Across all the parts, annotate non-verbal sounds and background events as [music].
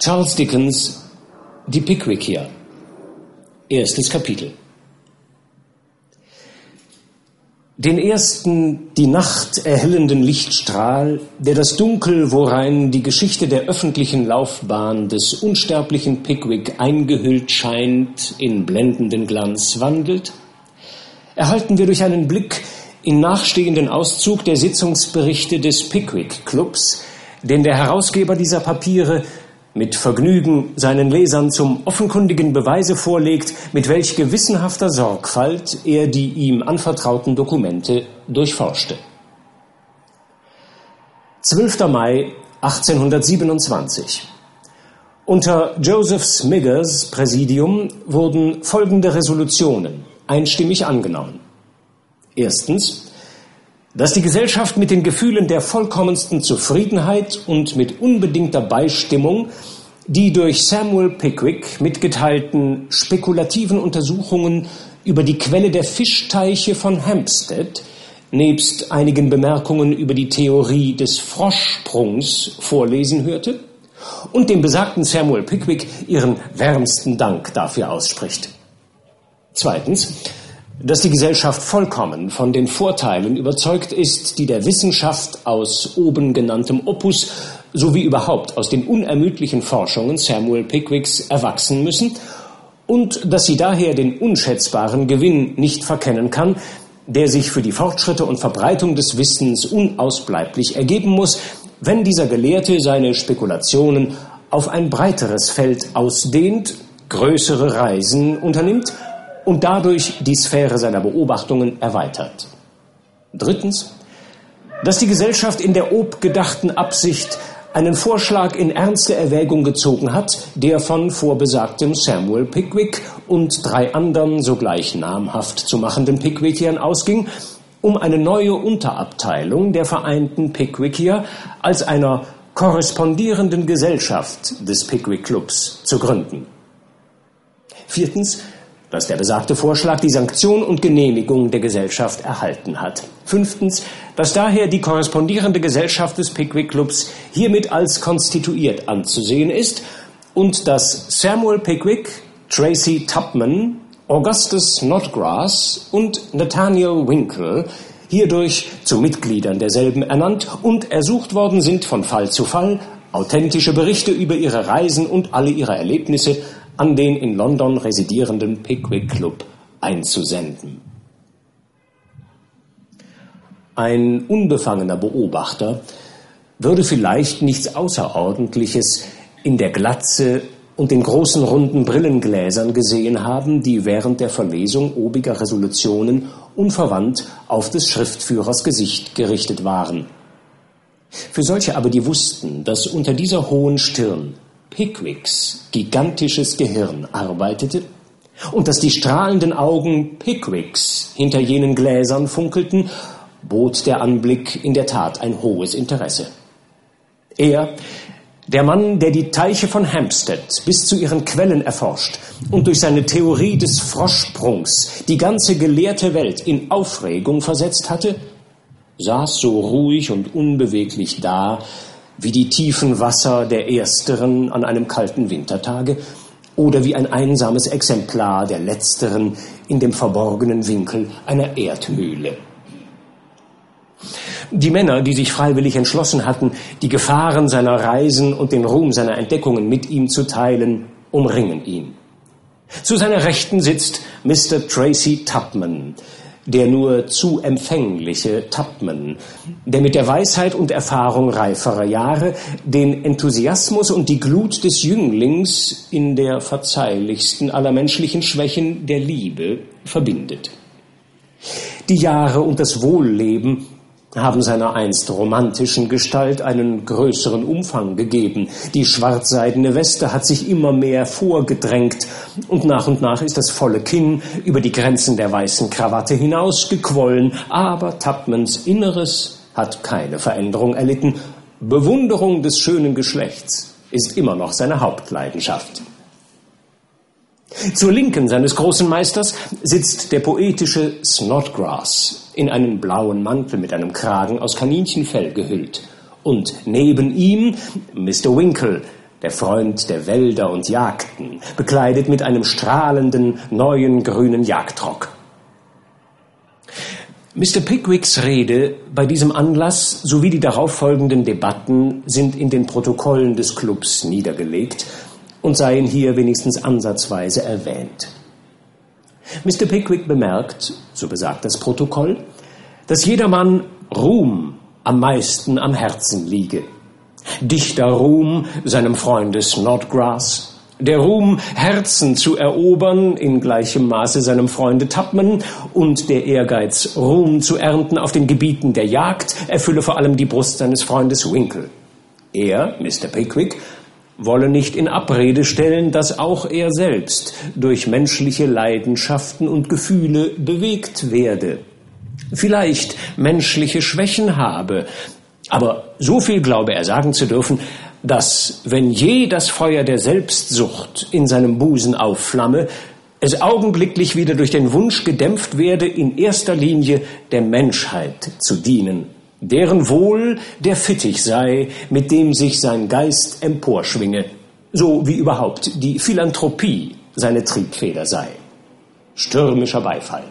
Charles Dickens Die Pickwickier Erstes Kapitel. Den ersten die Nacht erhellenden Lichtstrahl, der das Dunkel, worein die Geschichte der öffentlichen Laufbahn des unsterblichen Pickwick eingehüllt scheint, in blendenden Glanz wandelt, erhalten wir durch einen Blick in nachstehenden Auszug der Sitzungsberichte des Pickwick Clubs, den der Herausgeber dieser Papiere mit Vergnügen seinen Lesern zum offenkundigen Beweise vorlegt, mit welch gewissenhafter Sorgfalt er die ihm anvertrauten Dokumente durchforschte. 12. Mai 1827. Unter Joseph Smiggers Präsidium wurden folgende Resolutionen einstimmig angenommen. Erstens, dass die Gesellschaft mit den Gefühlen der vollkommensten Zufriedenheit und mit unbedingter Beistimmung die durch Samuel Pickwick mitgeteilten spekulativen Untersuchungen über die Quelle der Fischteiche von Hampstead nebst einigen Bemerkungen über die Theorie des Froschsprungs vorlesen hörte und dem besagten Samuel Pickwick ihren wärmsten Dank dafür ausspricht. Zweitens, dass die Gesellschaft vollkommen von den Vorteilen überzeugt ist, die der Wissenschaft aus oben genanntem Opus sowie überhaupt aus den unermüdlichen Forschungen Samuel Pickwicks erwachsen müssen und dass sie daher den unschätzbaren Gewinn nicht verkennen kann, der sich für die Fortschritte und Verbreitung des Wissens unausbleiblich ergeben muss, wenn dieser Gelehrte seine Spekulationen auf ein breiteres Feld ausdehnt, größere Reisen unternimmt und dadurch die Sphäre seiner Beobachtungen erweitert. Drittens, dass die Gesellschaft in der obgedachten Absicht einen Vorschlag in ernste Erwägung gezogen hat, der von vorbesagtem Samuel Pickwick und drei anderen sogleich namhaft zu machenden Pickwickiern ausging, um eine neue Unterabteilung der vereinten Pickwickier als einer korrespondierenden Gesellschaft des Pickwick Clubs zu gründen. Viertens, dass der besagte Vorschlag die Sanktion und Genehmigung der Gesellschaft erhalten hat. Fünftens, dass daher die korrespondierende Gesellschaft des Pickwick Clubs hiermit als konstituiert anzusehen ist und dass Samuel Pickwick, Tracy Tubman, Augustus Snodgrass und Nathaniel Winkle hierdurch zu Mitgliedern derselben ernannt und ersucht worden sind, von Fall zu Fall authentische Berichte über ihre Reisen und alle ihre Erlebnisse an den in London residierenden Pickwick Club einzusenden. Ein unbefangener Beobachter würde vielleicht nichts Außerordentliches in der Glatze und den großen runden Brillengläsern gesehen haben, die während der Verlesung obiger Resolutionen unverwandt auf des Schriftführers Gesicht gerichtet waren. Für solche aber, die wussten, dass unter dieser hohen Stirn Pickwicks gigantisches Gehirn arbeitete und dass die strahlenden Augen Pickwicks hinter jenen Gläsern funkelten, bot der Anblick in der Tat ein hohes Interesse. Er, der Mann, der die Teiche von Hampstead bis zu ihren Quellen erforscht und durch seine Theorie des Froschsprungs die ganze gelehrte Welt in Aufregung versetzt hatte, saß so ruhig und unbeweglich da, wie die tiefen Wasser der ersteren an einem kalten Wintertage oder wie ein einsames Exemplar der letzteren in dem verborgenen Winkel einer Erdhöhle. Die Männer, die sich freiwillig entschlossen hatten, die Gefahren seiner Reisen und den Ruhm seiner Entdeckungen mit ihm zu teilen, umringen ihn. Zu seiner Rechten sitzt Mr. Tracy Tubman, der nur zu empfängliche Tubman, der mit der Weisheit und Erfahrung reiferer Jahre den Enthusiasmus und die Glut des Jünglings in der verzeihlichsten aller menschlichen Schwächen der Liebe verbindet. Die Jahre und das Wohlleben haben seiner einst romantischen Gestalt einen größeren Umfang gegeben. Die schwarzseidene Weste hat sich immer mehr vorgedrängt und nach und nach ist das volle Kinn über die Grenzen der weißen Krawatte hinausgequollen, aber Tubmans Inneres hat keine Veränderung erlitten. Bewunderung des schönen Geschlechts ist immer noch seine Hauptleidenschaft. Zur Linken seines großen Meisters sitzt der poetische Snodgrass in einen blauen Mantel mit einem Kragen aus Kaninchenfell gehüllt. Und neben ihm Mr. Winkle, der Freund der Wälder und Jagden, bekleidet mit einem strahlenden neuen grünen Jagdrock. Mr. Pickwicks Rede bei diesem Anlass sowie die darauffolgenden Debatten sind in den Protokollen des Clubs niedergelegt und seien hier wenigstens ansatzweise erwähnt. Mr. Pickwick bemerkt, so besagt das Protokoll, dass jedermann Ruhm am meisten am Herzen liege. Dichter Ruhm seinem Freunde Snodgrass, der Ruhm, Herzen zu erobern, in gleichem Maße seinem Freunde Tupman, und der Ehrgeiz, Ruhm zu ernten auf den Gebieten der Jagd, erfülle vor allem die Brust seines Freundes Winkle. Er, Mr. Pickwick, wolle nicht in Abrede stellen, dass auch er selbst durch menschliche Leidenschaften und Gefühle bewegt werde, vielleicht menschliche Schwächen habe, aber so viel glaube er sagen zu dürfen, dass, wenn je das Feuer der Selbstsucht in seinem Busen aufflamme, es augenblicklich wieder durch den Wunsch gedämpft werde, in erster Linie der Menschheit zu dienen, deren Wohl der Fittich sei, mit dem sich sein Geist emporschwinge, so wie überhaupt die Philanthropie seine Triebfeder sei. Stürmischer Beifall.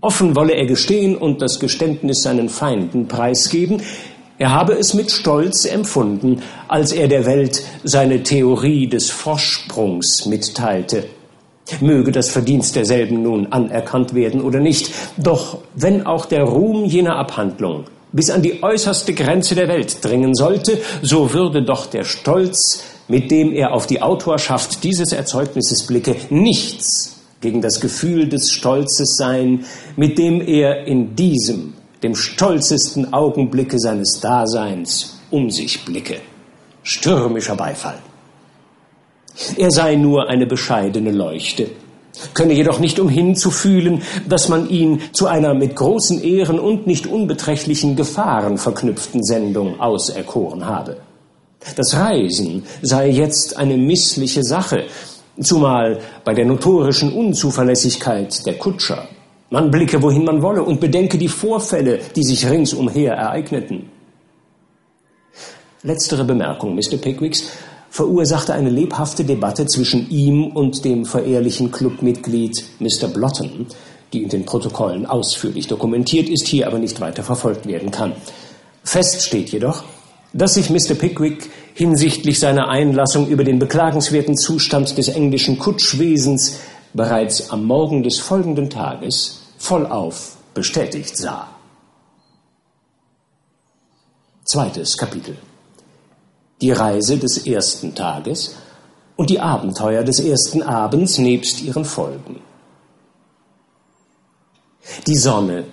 Offen wolle er gestehen und das Geständnis seinen Feinden preisgeben, er habe es mit Stolz empfunden, als er der Welt seine Theorie des Vorsprungs mitteilte. Möge das Verdienst derselben nun anerkannt werden oder nicht, doch wenn auch der Ruhm jener Abhandlung bis an die äußerste Grenze der Welt dringen sollte, so würde doch der Stolz, mit dem er auf die Autorschaft dieses Erzeugnisses blicke, nichts gegen das Gefühl des Stolzes sein, mit dem er in diesem dem stolzesten Augenblicke seines Daseins um sich blicke. Stürmischer Beifall. Er sei nur eine bescheidene Leuchte, könne jedoch nicht umhin zu fühlen, dass man ihn zu einer mit großen Ehren und nicht unbeträchtlichen Gefahren verknüpften Sendung auserkoren habe. Das Reisen sei jetzt eine missliche Sache, zumal bei der notorischen Unzuverlässigkeit der Kutscher man blicke, wohin man wolle und bedenke die Vorfälle, die sich ringsumher ereigneten. Letztere Bemerkung Mr. Pickwicks verursachte eine lebhafte Debatte zwischen ihm und dem verehrlichen Clubmitglied Mr. Blotton, die in den Protokollen ausführlich dokumentiert ist, hier aber nicht weiter verfolgt werden kann. Fest steht jedoch, dass sich Mr. Pickwick hinsichtlich seiner Einlassung über den beklagenswerten Zustand des englischen Kutschwesens bereits am Morgen des folgenden Tages vollauf bestätigt sah. Zweites Kapitel. Die Reise des ersten Tages und die Abenteuer des ersten Abends nebst ihren Folgen. Die Sonne,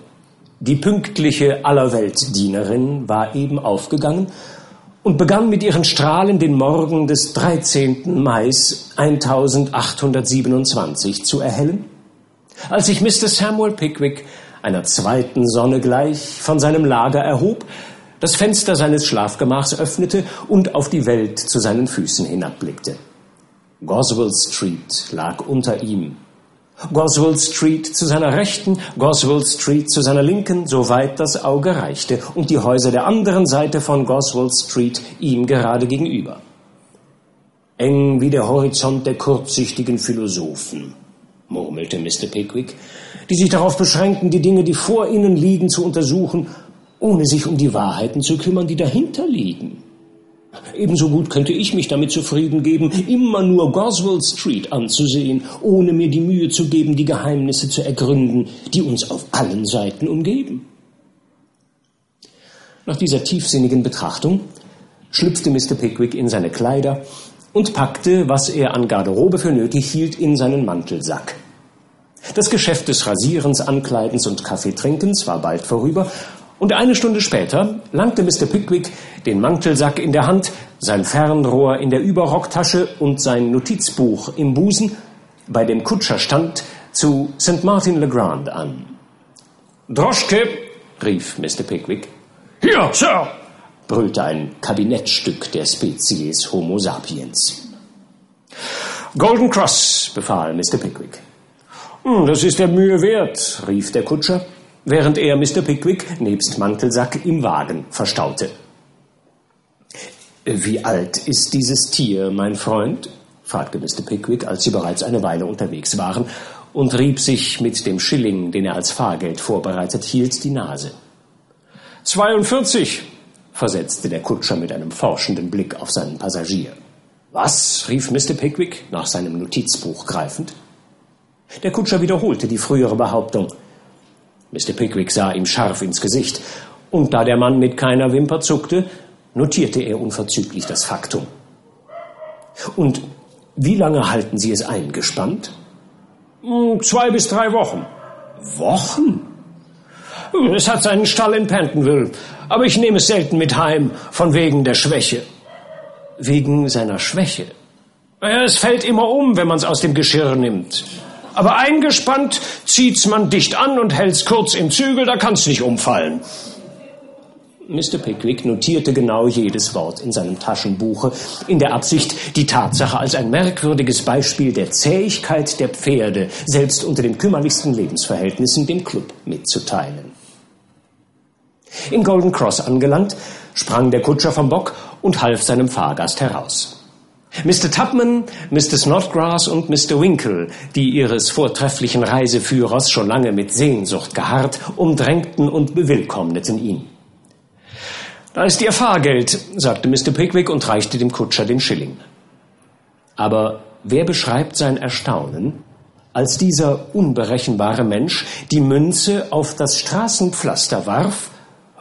die pünktliche Allerweltdienerin, war eben aufgegangen und begann mit ihren Strahlen den Morgen des 13. Mai 1827 zu erhellen, als sich Mr. Samuel Pickwick einer zweiten Sonne gleich von seinem Lager erhob, das Fenster seines Schlafgemachs öffnete und auf die Welt zu seinen Füßen hinabblickte. Goswell Street lag unter ihm Goswell Street zu seiner Rechten, Goswell Street zu seiner Linken, soweit das Auge reichte, und die Häuser der anderen Seite von Goswell Street ihm gerade gegenüber. Eng wie der Horizont der kurzsichtigen Philosophen, murmelte Mr. Pickwick, die sich darauf beschränken, die Dinge, die vor ihnen liegen, zu untersuchen, ohne sich um die Wahrheiten zu kümmern, die dahinter liegen. Ebenso gut könnte ich mich damit zufrieden geben, immer nur Goswell Street anzusehen, ohne mir die Mühe zu geben, die Geheimnisse zu ergründen, die uns auf allen Seiten umgeben. Nach dieser tiefsinnigen Betrachtung schlüpfte Mr. Pickwick in seine Kleider und packte, was er an Garderobe für nötig hielt, in seinen Mantelsack. Das Geschäft des Rasierens, Ankleidens und Kaffeetrinkens war bald vorüber, und eine Stunde später langte Mr. Pickwick, den Mantelsack in der Hand, sein Fernrohr in der Überrocktasche und sein Notizbuch im Busen, bei dem Kutscher stand, zu St. Martin le Grand an. Droschke, rief Mr. Pickwick. Hier, Sir, brüllte ein Kabinettstück der Spezies Homo sapiens. Golden Cross, befahl Mr. Pickwick. Hm, das ist der Mühe wert, rief der Kutscher während er Mr. Pickwick nebst Mantelsack im Wagen verstaute. Wie alt ist dieses Tier, mein Freund? fragte Mr. Pickwick, als sie bereits eine Weile unterwegs waren, und rieb sich mit dem Schilling, den er als Fahrgeld vorbereitet hielt, die Nase. 42, versetzte der Kutscher mit einem forschenden Blick auf seinen Passagier. Was? rief Mr. Pickwick nach seinem Notizbuch greifend. Der Kutscher wiederholte die frühere Behauptung. Mr. Pickwick sah ihm scharf ins Gesicht, und da der Mann mit keiner Wimper zuckte, notierte er unverzüglich das Faktum. Und wie lange halten Sie es eingespannt? Hm, zwei bis drei Wochen. Wochen? Es hat seinen Stall in Pentonville, aber ich nehme es selten mit heim, von wegen der Schwäche. Wegen seiner Schwäche? Es fällt immer um, wenn man es aus dem Geschirr nimmt. Aber eingespannt zieht's man dicht an und hält's kurz im Zügel, da kann's nicht umfallen. Mr. Pickwick notierte genau jedes Wort in seinem Taschenbuche, in der Absicht, die Tatsache als ein merkwürdiges Beispiel der Zähigkeit der Pferde, selbst unter den kümmerlichsten Lebensverhältnissen, dem Club mitzuteilen. In Golden Cross angelangt, sprang der Kutscher vom Bock und half seinem Fahrgast heraus. Mr. Tubman, Mr. Snodgrass und Mr. Winkle, die ihres vortrefflichen Reiseführers schon lange mit Sehnsucht geharrt, umdrängten und bewillkommneten ihn. Da ist Ihr Fahrgeld, sagte Mr. Pickwick und reichte dem Kutscher den Schilling. Aber wer beschreibt sein Erstaunen, als dieser unberechenbare Mensch die Münze auf das Straßenpflaster warf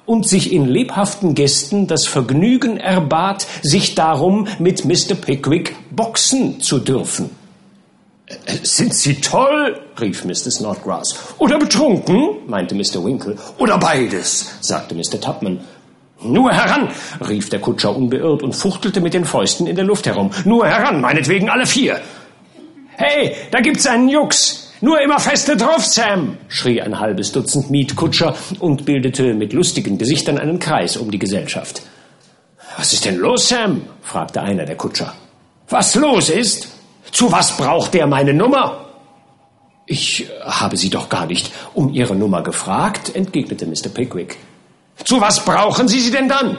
und sich in lebhaften Gästen das Vergnügen erbat, sich darum mit Mr. Pickwick boxen zu dürfen. Sind Sie toll? rief Mr. Snodgrass. Oder betrunken? meinte Mr. Winkle. Oder beides, sagte Mr. Tubman. Nur heran, rief der Kutscher unbeirrt und fuchtelte mit den Fäusten in der Luft herum. Nur heran, meinetwegen alle vier. Hey, da gibt's einen Jux. Nur immer feste drauf, Sam, schrie ein halbes Dutzend Mietkutscher und bildete mit lustigen Gesichtern einen Kreis um die Gesellschaft. Was ist denn los, Sam? fragte einer der Kutscher. Was los ist? Zu was braucht der meine Nummer? Ich habe Sie doch gar nicht um Ihre Nummer gefragt, entgegnete Mr. Pickwick. Zu was brauchen Sie sie denn dann?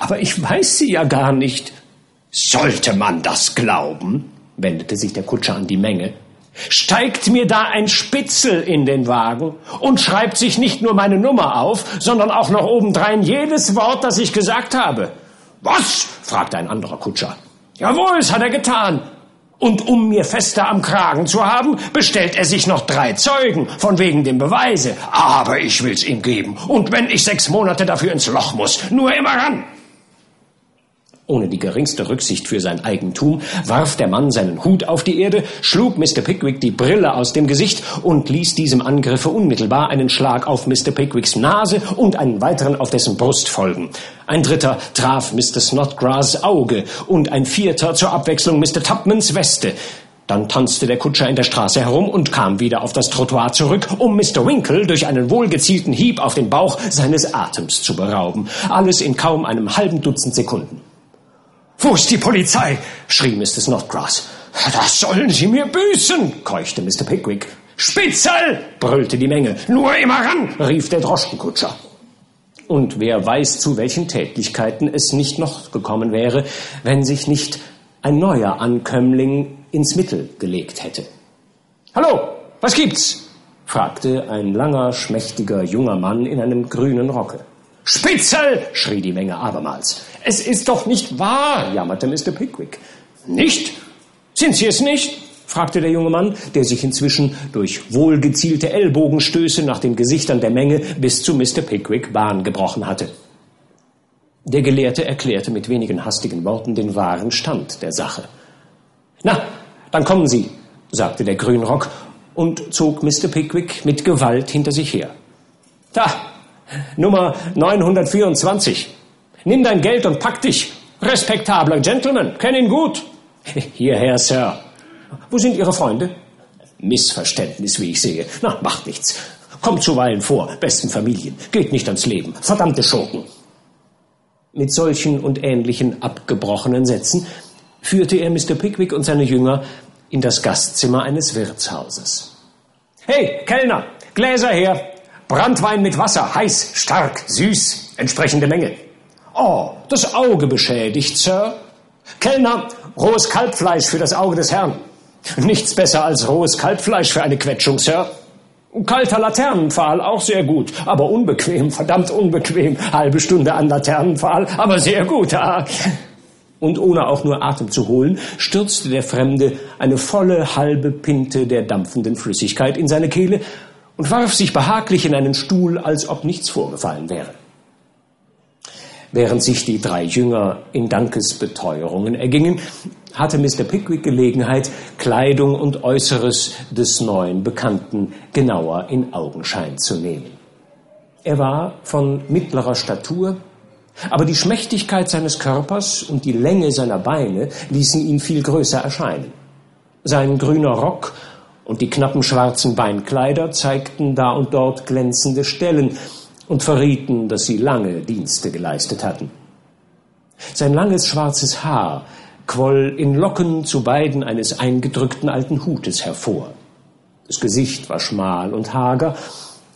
Aber ich weiß sie ja gar nicht. Sollte man das glauben? wendete sich der Kutscher an die Menge. Steigt mir da ein Spitzel in den Wagen und schreibt sich nicht nur meine Nummer auf, sondern auch noch obendrein jedes Wort, das ich gesagt habe. Was? fragte ein anderer Kutscher. Jawohl, es hat er getan. Und um mir fester am Kragen zu haben, bestellt er sich noch drei Zeugen, von wegen dem Beweise. Aber ich will's ihm geben. Und wenn ich sechs Monate dafür ins Loch muss, nur immer ran. Ohne die geringste Rücksicht für sein Eigentum warf der Mann seinen Hut auf die Erde, schlug Mr. Pickwick die Brille aus dem Gesicht und ließ diesem Angriffe unmittelbar einen Schlag auf Mr. Pickwicks Nase und einen weiteren auf dessen Brust folgen. Ein dritter traf Mr. Snodgrass Auge und ein vierter zur Abwechslung Mr. Tubmans Weste. Dann tanzte der Kutscher in der Straße herum und kam wieder auf das Trottoir zurück, um Mr. Winkle durch einen wohlgezielten Hieb auf den Bauch seines Atems zu berauben. Alles in kaum einem halben Dutzend Sekunden. Wo ist die Polizei? schrie Mr. Snodgrass. Das sollen Sie mir büßen, keuchte Mr. Pickwick. Spitzel! brüllte die Menge. Nur immer ran, rief der Droschkenkutscher. Und wer weiß, zu welchen Tätlichkeiten es nicht noch gekommen wäre, wenn sich nicht ein neuer Ankömmling ins Mittel gelegt hätte. Hallo, was gibt's? fragte ein langer, schmächtiger junger Mann in einem grünen Rocke. Spitzel! schrie die Menge abermals. Es ist doch nicht wahr, jammerte Mr. Pickwick. Nicht? Sind Sie es nicht? fragte der junge Mann, der sich inzwischen durch wohlgezielte Ellbogenstöße nach den Gesichtern der Menge bis zu Mr. Pickwick Bahn gebrochen hatte. Der Gelehrte erklärte mit wenigen hastigen Worten den wahren Stand der Sache. Na, dann kommen Sie, sagte der Grünrock und zog Mr. Pickwick mit Gewalt hinter sich her. Da, Nummer 924. Nimm dein Geld und pack dich. Respektabler Gentleman, kenn ihn gut. [laughs] Hierher, Sir. Wo sind Ihre Freunde? Missverständnis, wie ich sehe. Na, macht nichts. Kommt zuweilen vor, besten Familien. Geht nicht ans Leben. Verdammte Schurken. Mit solchen und ähnlichen abgebrochenen Sätzen führte er Mr. Pickwick und seine Jünger in das Gastzimmer eines Wirtshauses. Hey, Kellner, Gläser her. Brandwein mit Wasser, heiß, stark, süß, entsprechende Menge. Oh, das Auge beschädigt, Sir. Kellner, rohes Kalbfleisch für das Auge des Herrn. Nichts besser als rohes Kalbfleisch für eine Quetschung, Sir. Kalter Laternenpfahl, auch sehr gut, aber unbequem, verdammt unbequem. Halbe Stunde an Laternenpfahl, aber sehr gut. Ah. Und ohne auch nur Atem zu holen, stürzte der Fremde eine volle halbe Pinte der dampfenden Flüssigkeit in seine Kehle und warf sich behaglich in einen Stuhl, als ob nichts vorgefallen wäre. Während sich die drei Jünger in Dankesbeteuerungen ergingen, hatte Mr. Pickwick Gelegenheit, Kleidung und Äußeres des neuen Bekannten genauer in Augenschein zu nehmen. Er war von mittlerer Statur, aber die Schmächtigkeit seines Körpers und die Länge seiner Beine ließen ihn viel größer erscheinen. Sein grüner Rock und die knappen schwarzen Beinkleider zeigten da und dort glänzende Stellen, und verrieten, dass sie lange Dienste geleistet hatten. Sein langes schwarzes Haar quoll in Locken zu beiden eines eingedrückten alten Hutes hervor. Das Gesicht war schmal und hager,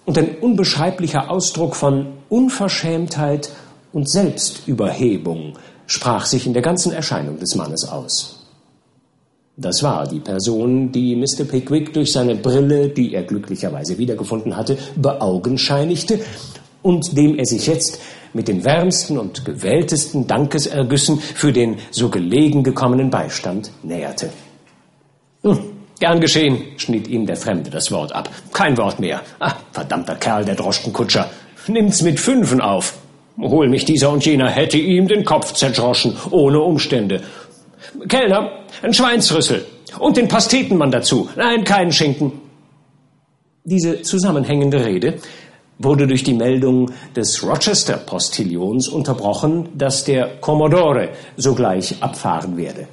und ein unbeschreiblicher Ausdruck von Unverschämtheit und Selbstüberhebung sprach sich in der ganzen Erscheinung des Mannes aus. Das war die Person, die Mr. Pickwick durch seine Brille, die er glücklicherweise wiedergefunden hatte, beaugenscheinigte und dem er sich jetzt mit den wärmsten und gewähltesten Dankesergüssen für den so gelegen gekommenen Beistand näherte. Hm, gern geschehen, schnitt ihm der Fremde das Wort ab. Kein Wort mehr. Ah, verdammter Kerl, der Droschkenkutscher. Nimmt's mit Fünfen auf. Hol mich dieser und jener hätte ihm den Kopf zerdroschen, ohne Umstände. Kellner, ein Schweinsrüssel. Und den Pastetenmann dazu. Nein, keinen Schinken. Diese zusammenhängende Rede wurde durch die Meldung des Rochester Postillons unterbrochen, dass der Commodore sogleich abfahren werde.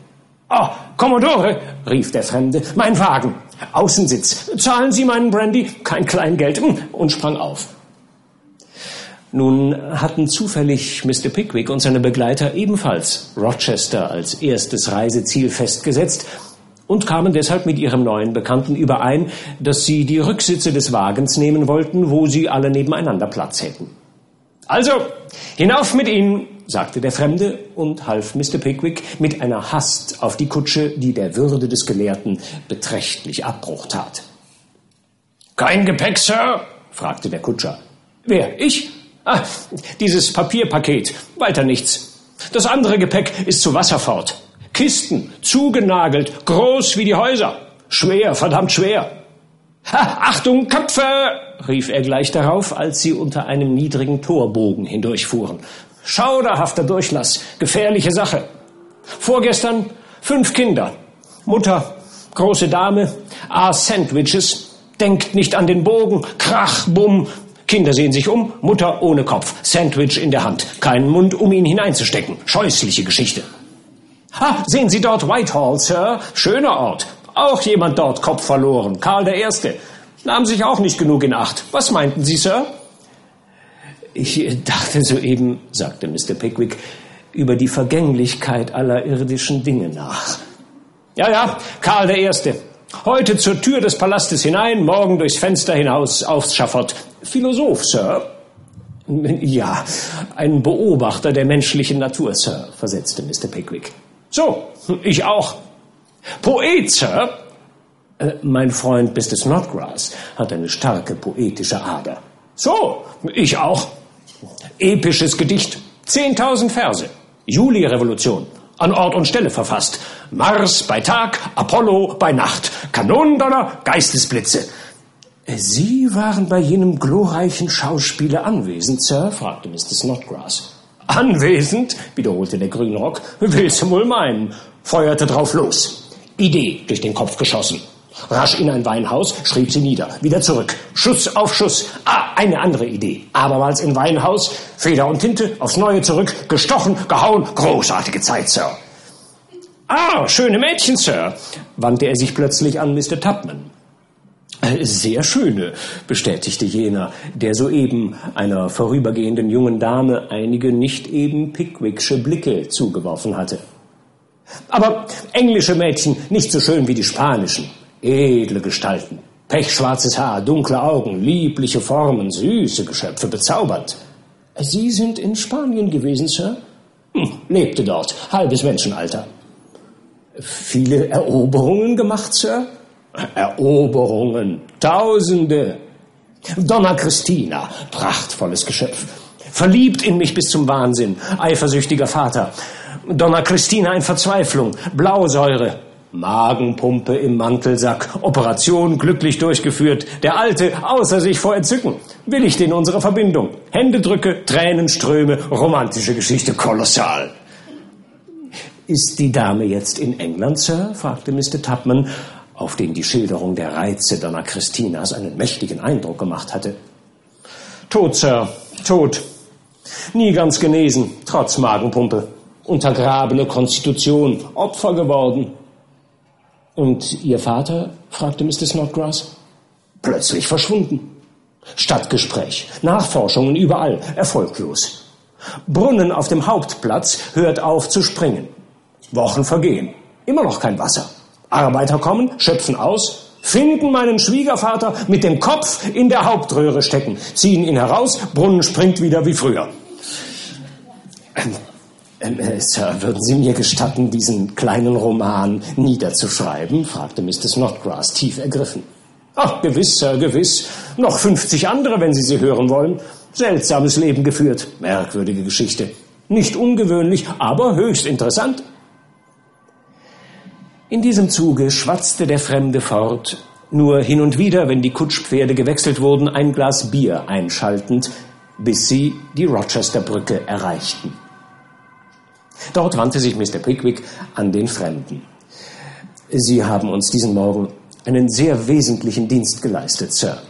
Oh, Commodore, rief der Fremde, mein Wagen, Außensitz, zahlen Sie meinen Brandy, kein Kleingeld, hm, und sprang auf. Nun hatten zufällig Mr. Pickwick und seine Begleiter ebenfalls Rochester als erstes Reiseziel festgesetzt und kamen deshalb mit ihrem neuen Bekannten überein, dass sie die Rücksitze des Wagens nehmen wollten, wo sie alle nebeneinander Platz hätten. Also, hinauf mit Ihnen, sagte der Fremde und half Mr. Pickwick mit einer Hast auf die Kutsche, die der Würde des Gelehrten beträchtlich Abbruch tat. Kein Gepäck, Sir? fragte der Kutscher. Wer? Ich? Ah, dieses Papierpaket. Weiter nichts. Das andere Gepäck ist zu Wasser fort. Kisten, zugenagelt, groß wie die Häuser. Schwer, verdammt schwer. Ha, Achtung, Köpfe! rief er gleich darauf, als sie unter einem niedrigen Torbogen hindurchfuhren. Schauderhafter Durchlass, gefährliche Sache. Vorgestern fünf Kinder. Mutter, große Dame, aß Sandwiches, denkt nicht an den Bogen, krach, bumm. Kinder sehen sich um, Mutter ohne Kopf, Sandwich in der Hand, keinen Mund, um ihn hineinzustecken. Scheußliche Geschichte. Ha, sehen Sie dort Whitehall, Sir? Schöner Ort. Auch jemand dort Kopf verloren. Karl der Erste. Nahm sich auch nicht genug in Acht. Was meinten Sie, Sir? Ich dachte soeben, sagte Mr. Pickwick, über die Vergänglichkeit aller irdischen Dinge nach. Ja, ja, Karl der Erste. Heute zur Tür des Palastes hinein, morgen durchs Fenster hinaus aufs Schafott. Philosoph, Sir. Ja, ein Beobachter der menschlichen Natur, Sir, versetzte Mr. Pickwick. So, ich auch. Poet, Sir? Äh, mein Freund Mr. Snodgrass hat eine starke poetische Ader. So, ich auch. Episches Gedicht. Zehntausend Verse. Juli-Revolution. An Ort und Stelle verfasst. Mars bei Tag, Apollo bei Nacht. Kanonendonner, Geistesblitze. Äh, Sie waren bei jenem glorreichen Schauspieler anwesend, Sir? fragte Mr. Snodgrass. Anwesend, wiederholte der Grünrock, willst du wohl meinen, feuerte drauf los. Idee durch den Kopf geschossen. Rasch in ein Weinhaus, schrieb sie nieder. Wieder zurück. Schuss auf Schuss. Ah, eine andere Idee. Abermals in Weinhaus, Feder und Tinte, aufs Neue zurück, gestochen, gehauen. Großartige Zeit, Sir. Ah, schöne Mädchen, Sir, wandte er sich plötzlich an Mr. Tupman. Äh, sehr schöne, bestätigte jener, der soeben einer vorübergehenden jungen Dame einige nicht eben pickwicksche Blicke zugeworfen hatte. Aber englische Mädchen nicht so schön wie die spanischen. Edle Gestalten, pechschwarzes Haar, dunkle Augen, liebliche Formen, süße Geschöpfe, bezaubernd. Sie sind in Spanien gewesen, Sir? Hm, lebte dort, halbes Menschenalter. Viele Eroberungen gemacht, Sir? Eroberungen, Tausende. Donna Christina, prachtvolles Geschöpf. Verliebt in mich bis zum Wahnsinn, eifersüchtiger Vater. Donna Christina in Verzweiflung, Blausäure, Magenpumpe im Mantelsack, Operation glücklich durchgeführt, der Alte außer sich vor Entzücken, willigt in unsere Verbindung, Händedrücke, Tränenströme, romantische Geschichte, kolossal. Ist die Dame jetzt in England, Sir? fragte Mr. Tupman, auf den die Schilderung der Reize Donna Christinas einen mächtigen Eindruck gemacht hatte. Tot, Sir, tot. Nie ganz genesen, trotz Magenpumpe. Untergrabene Konstitution, Opfer geworden. Und Ihr Vater? fragte Mr. Snodgrass. Plötzlich verschwunden. Stadtgespräch, Nachforschungen überall, erfolglos. Brunnen auf dem Hauptplatz hört auf zu springen. Wochen vergehen, immer noch kein Wasser. Arbeiter kommen, schöpfen aus, finden meinen Schwiegervater mit dem Kopf in der Hauptröhre stecken, ziehen ihn heraus, Brunnen springt wieder wie früher. Ähm, ähm, äh, Sir, würden Sie mir gestatten, diesen kleinen Roman niederzuschreiben? fragte Mr. Snodgrass tief ergriffen. Ach, gewiss, Sir, gewiss. Noch 50 andere, wenn Sie sie hören wollen. Seltsames Leben geführt. Merkwürdige Geschichte. Nicht ungewöhnlich, aber höchst interessant. In diesem Zuge schwatzte der Fremde fort, nur hin und wieder, wenn die Kutschpferde gewechselt wurden, ein Glas Bier einschaltend, bis sie die Rochesterbrücke erreichten. Dort wandte sich Mr. Pickwick an den Fremden. Sie haben uns diesen Morgen einen sehr wesentlichen Dienst geleistet, Sir.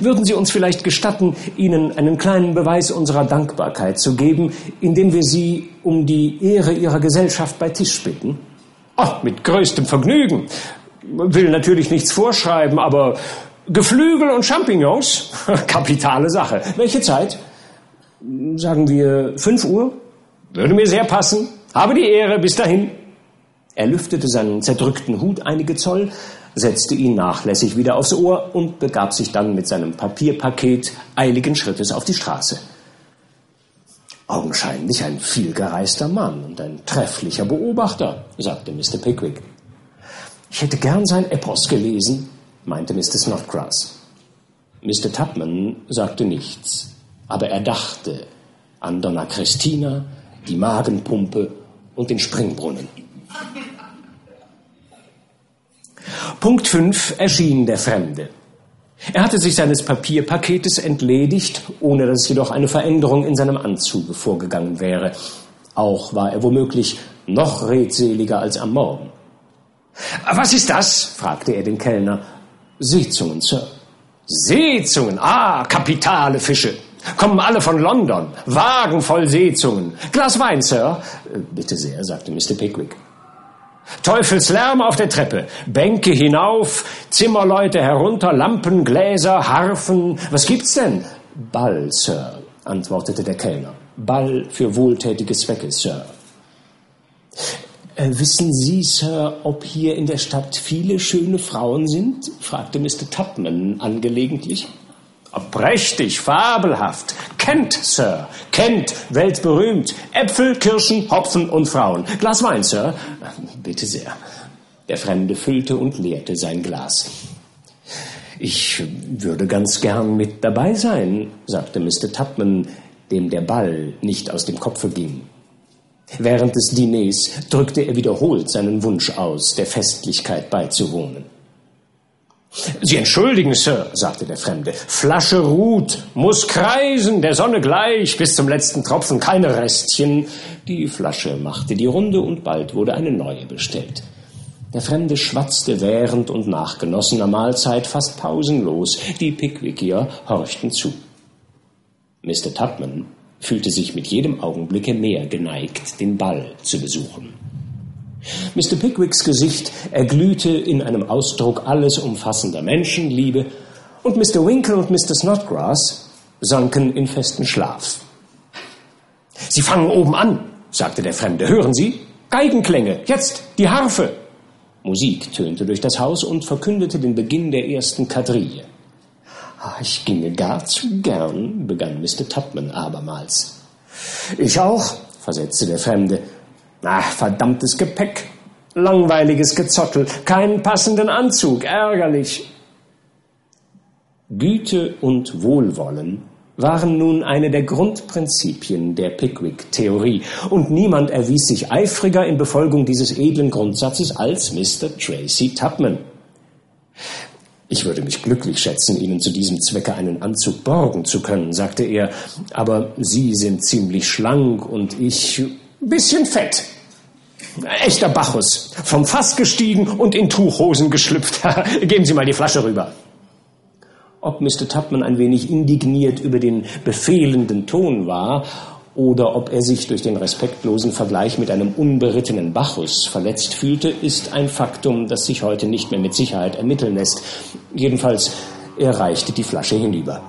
Würden Sie uns vielleicht gestatten, Ihnen einen kleinen Beweis unserer Dankbarkeit zu geben, indem wir Sie um die Ehre Ihrer Gesellschaft bei Tisch bitten? Ach, mit größtem Vergnügen. Will natürlich nichts vorschreiben, aber Geflügel und Champignons? [laughs] Kapitale Sache. Welche Zeit? Sagen wir fünf Uhr? Würde mir sehr passen. Habe die Ehre. Bis dahin. Er lüftete seinen zerdrückten Hut einige Zoll, setzte ihn nachlässig wieder aufs Ohr und begab sich dann mit seinem Papierpaket eiligen Schrittes auf die Straße. Augenscheinlich ein vielgereister Mann und ein trefflicher Beobachter, sagte Mr. Pickwick. Ich hätte gern sein Epos gelesen, meinte Mr. Snodgrass. Mr. Tupman sagte nichts, aber er dachte an Donna Christina, die Magenpumpe und den Springbrunnen. Punkt 5 erschien der Fremde. Er hatte sich seines Papierpaketes entledigt, ohne dass jedoch eine Veränderung in seinem Anzuge vorgegangen wäre. Auch war er womöglich noch redseliger als am Morgen. Was ist das? fragte er den Kellner. Seezungen, Sir. Seezungen, ah, kapitale Fische. Kommen alle von London. Wagen voll Seezungen. Glas Wein, Sir. Bitte sehr, sagte Mr. Pickwick. Teufelslärm auf der Treppe, Bänke hinauf, Zimmerleute herunter, Lampen, Gläser, Harfen. Was gibt's denn? Ball, Sir, antwortete der Kellner. Ball für wohltätige Zwecke, Sir. Äh, wissen Sie, Sir, ob hier in der Stadt viele schöne Frauen sind? fragte Mr. Tupman angelegentlich. Prächtig, fabelhaft. Kennt, Sir. Kennt, weltberühmt. Äpfel, Kirschen, Hopfen und Frauen. Glas Wein, Sir. Bitte sehr. Der Fremde füllte und leerte sein Glas. Ich würde ganz gern mit dabei sein, sagte Mr. Tupman, dem der Ball nicht aus dem Kopfe ging. Während des Diners drückte er wiederholt seinen Wunsch aus, der Festlichkeit beizuwohnen. Sie entschuldigen, Sir, sagte der Fremde. Flasche ruht, muss kreisen, der Sonne gleich, bis zum letzten Tropfen, keine Restchen. Die Flasche machte die Runde und bald wurde eine neue bestellt. Der Fremde schwatzte während und nach genossener Mahlzeit fast pausenlos. Die Pickwickier horchten zu. Mr. Tupman fühlte sich mit jedem Augenblicke mehr geneigt, den Ball zu besuchen. Mr. Pickwicks Gesicht erglühte in einem Ausdruck alles umfassender Menschenliebe, und Mr. Winkle und Mr. Snodgrass sanken in festen Schlaf. Sie fangen oben an, sagte der Fremde. Hören Sie? Geigenklänge, jetzt die Harfe. Musik tönte durch das Haus und verkündete den Beginn der ersten Quadrille. Ah, ich ginge gar zu gern, begann Mr. Tupman abermals. Ich auch, versetzte der Fremde. Ach, verdammtes Gepäck. Langweiliges Gezottel, keinen passenden Anzug, ärgerlich. Güte und Wohlwollen waren nun eine der Grundprinzipien der Pickwick-Theorie, und niemand erwies sich eifriger in Befolgung dieses edlen Grundsatzes als Mr. Tracy Tubman. Ich würde mich glücklich schätzen, Ihnen zu diesem Zwecke einen Anzug borgen zu können, sagte er, aber Sie sind ziemlich schlank und ich bisschen fett. Echter Bacchus, vom Fass gestiegen und in Tuchhosen geschlüpft. [laughs] Geben Sie mal die Flasche rüber. Ob Mr. Tupman ein wenig indigniert über den befehlenden Ton war oder ob er sich durch den respektlosen Vergleich mit einem unberittenen Bacchus verletzt fühlte, ist ein Faktum, das sich heute nicht mehr mit Sicherheit ermitteln lässt. Jedenfalls, er reichte die Flasche hinüber.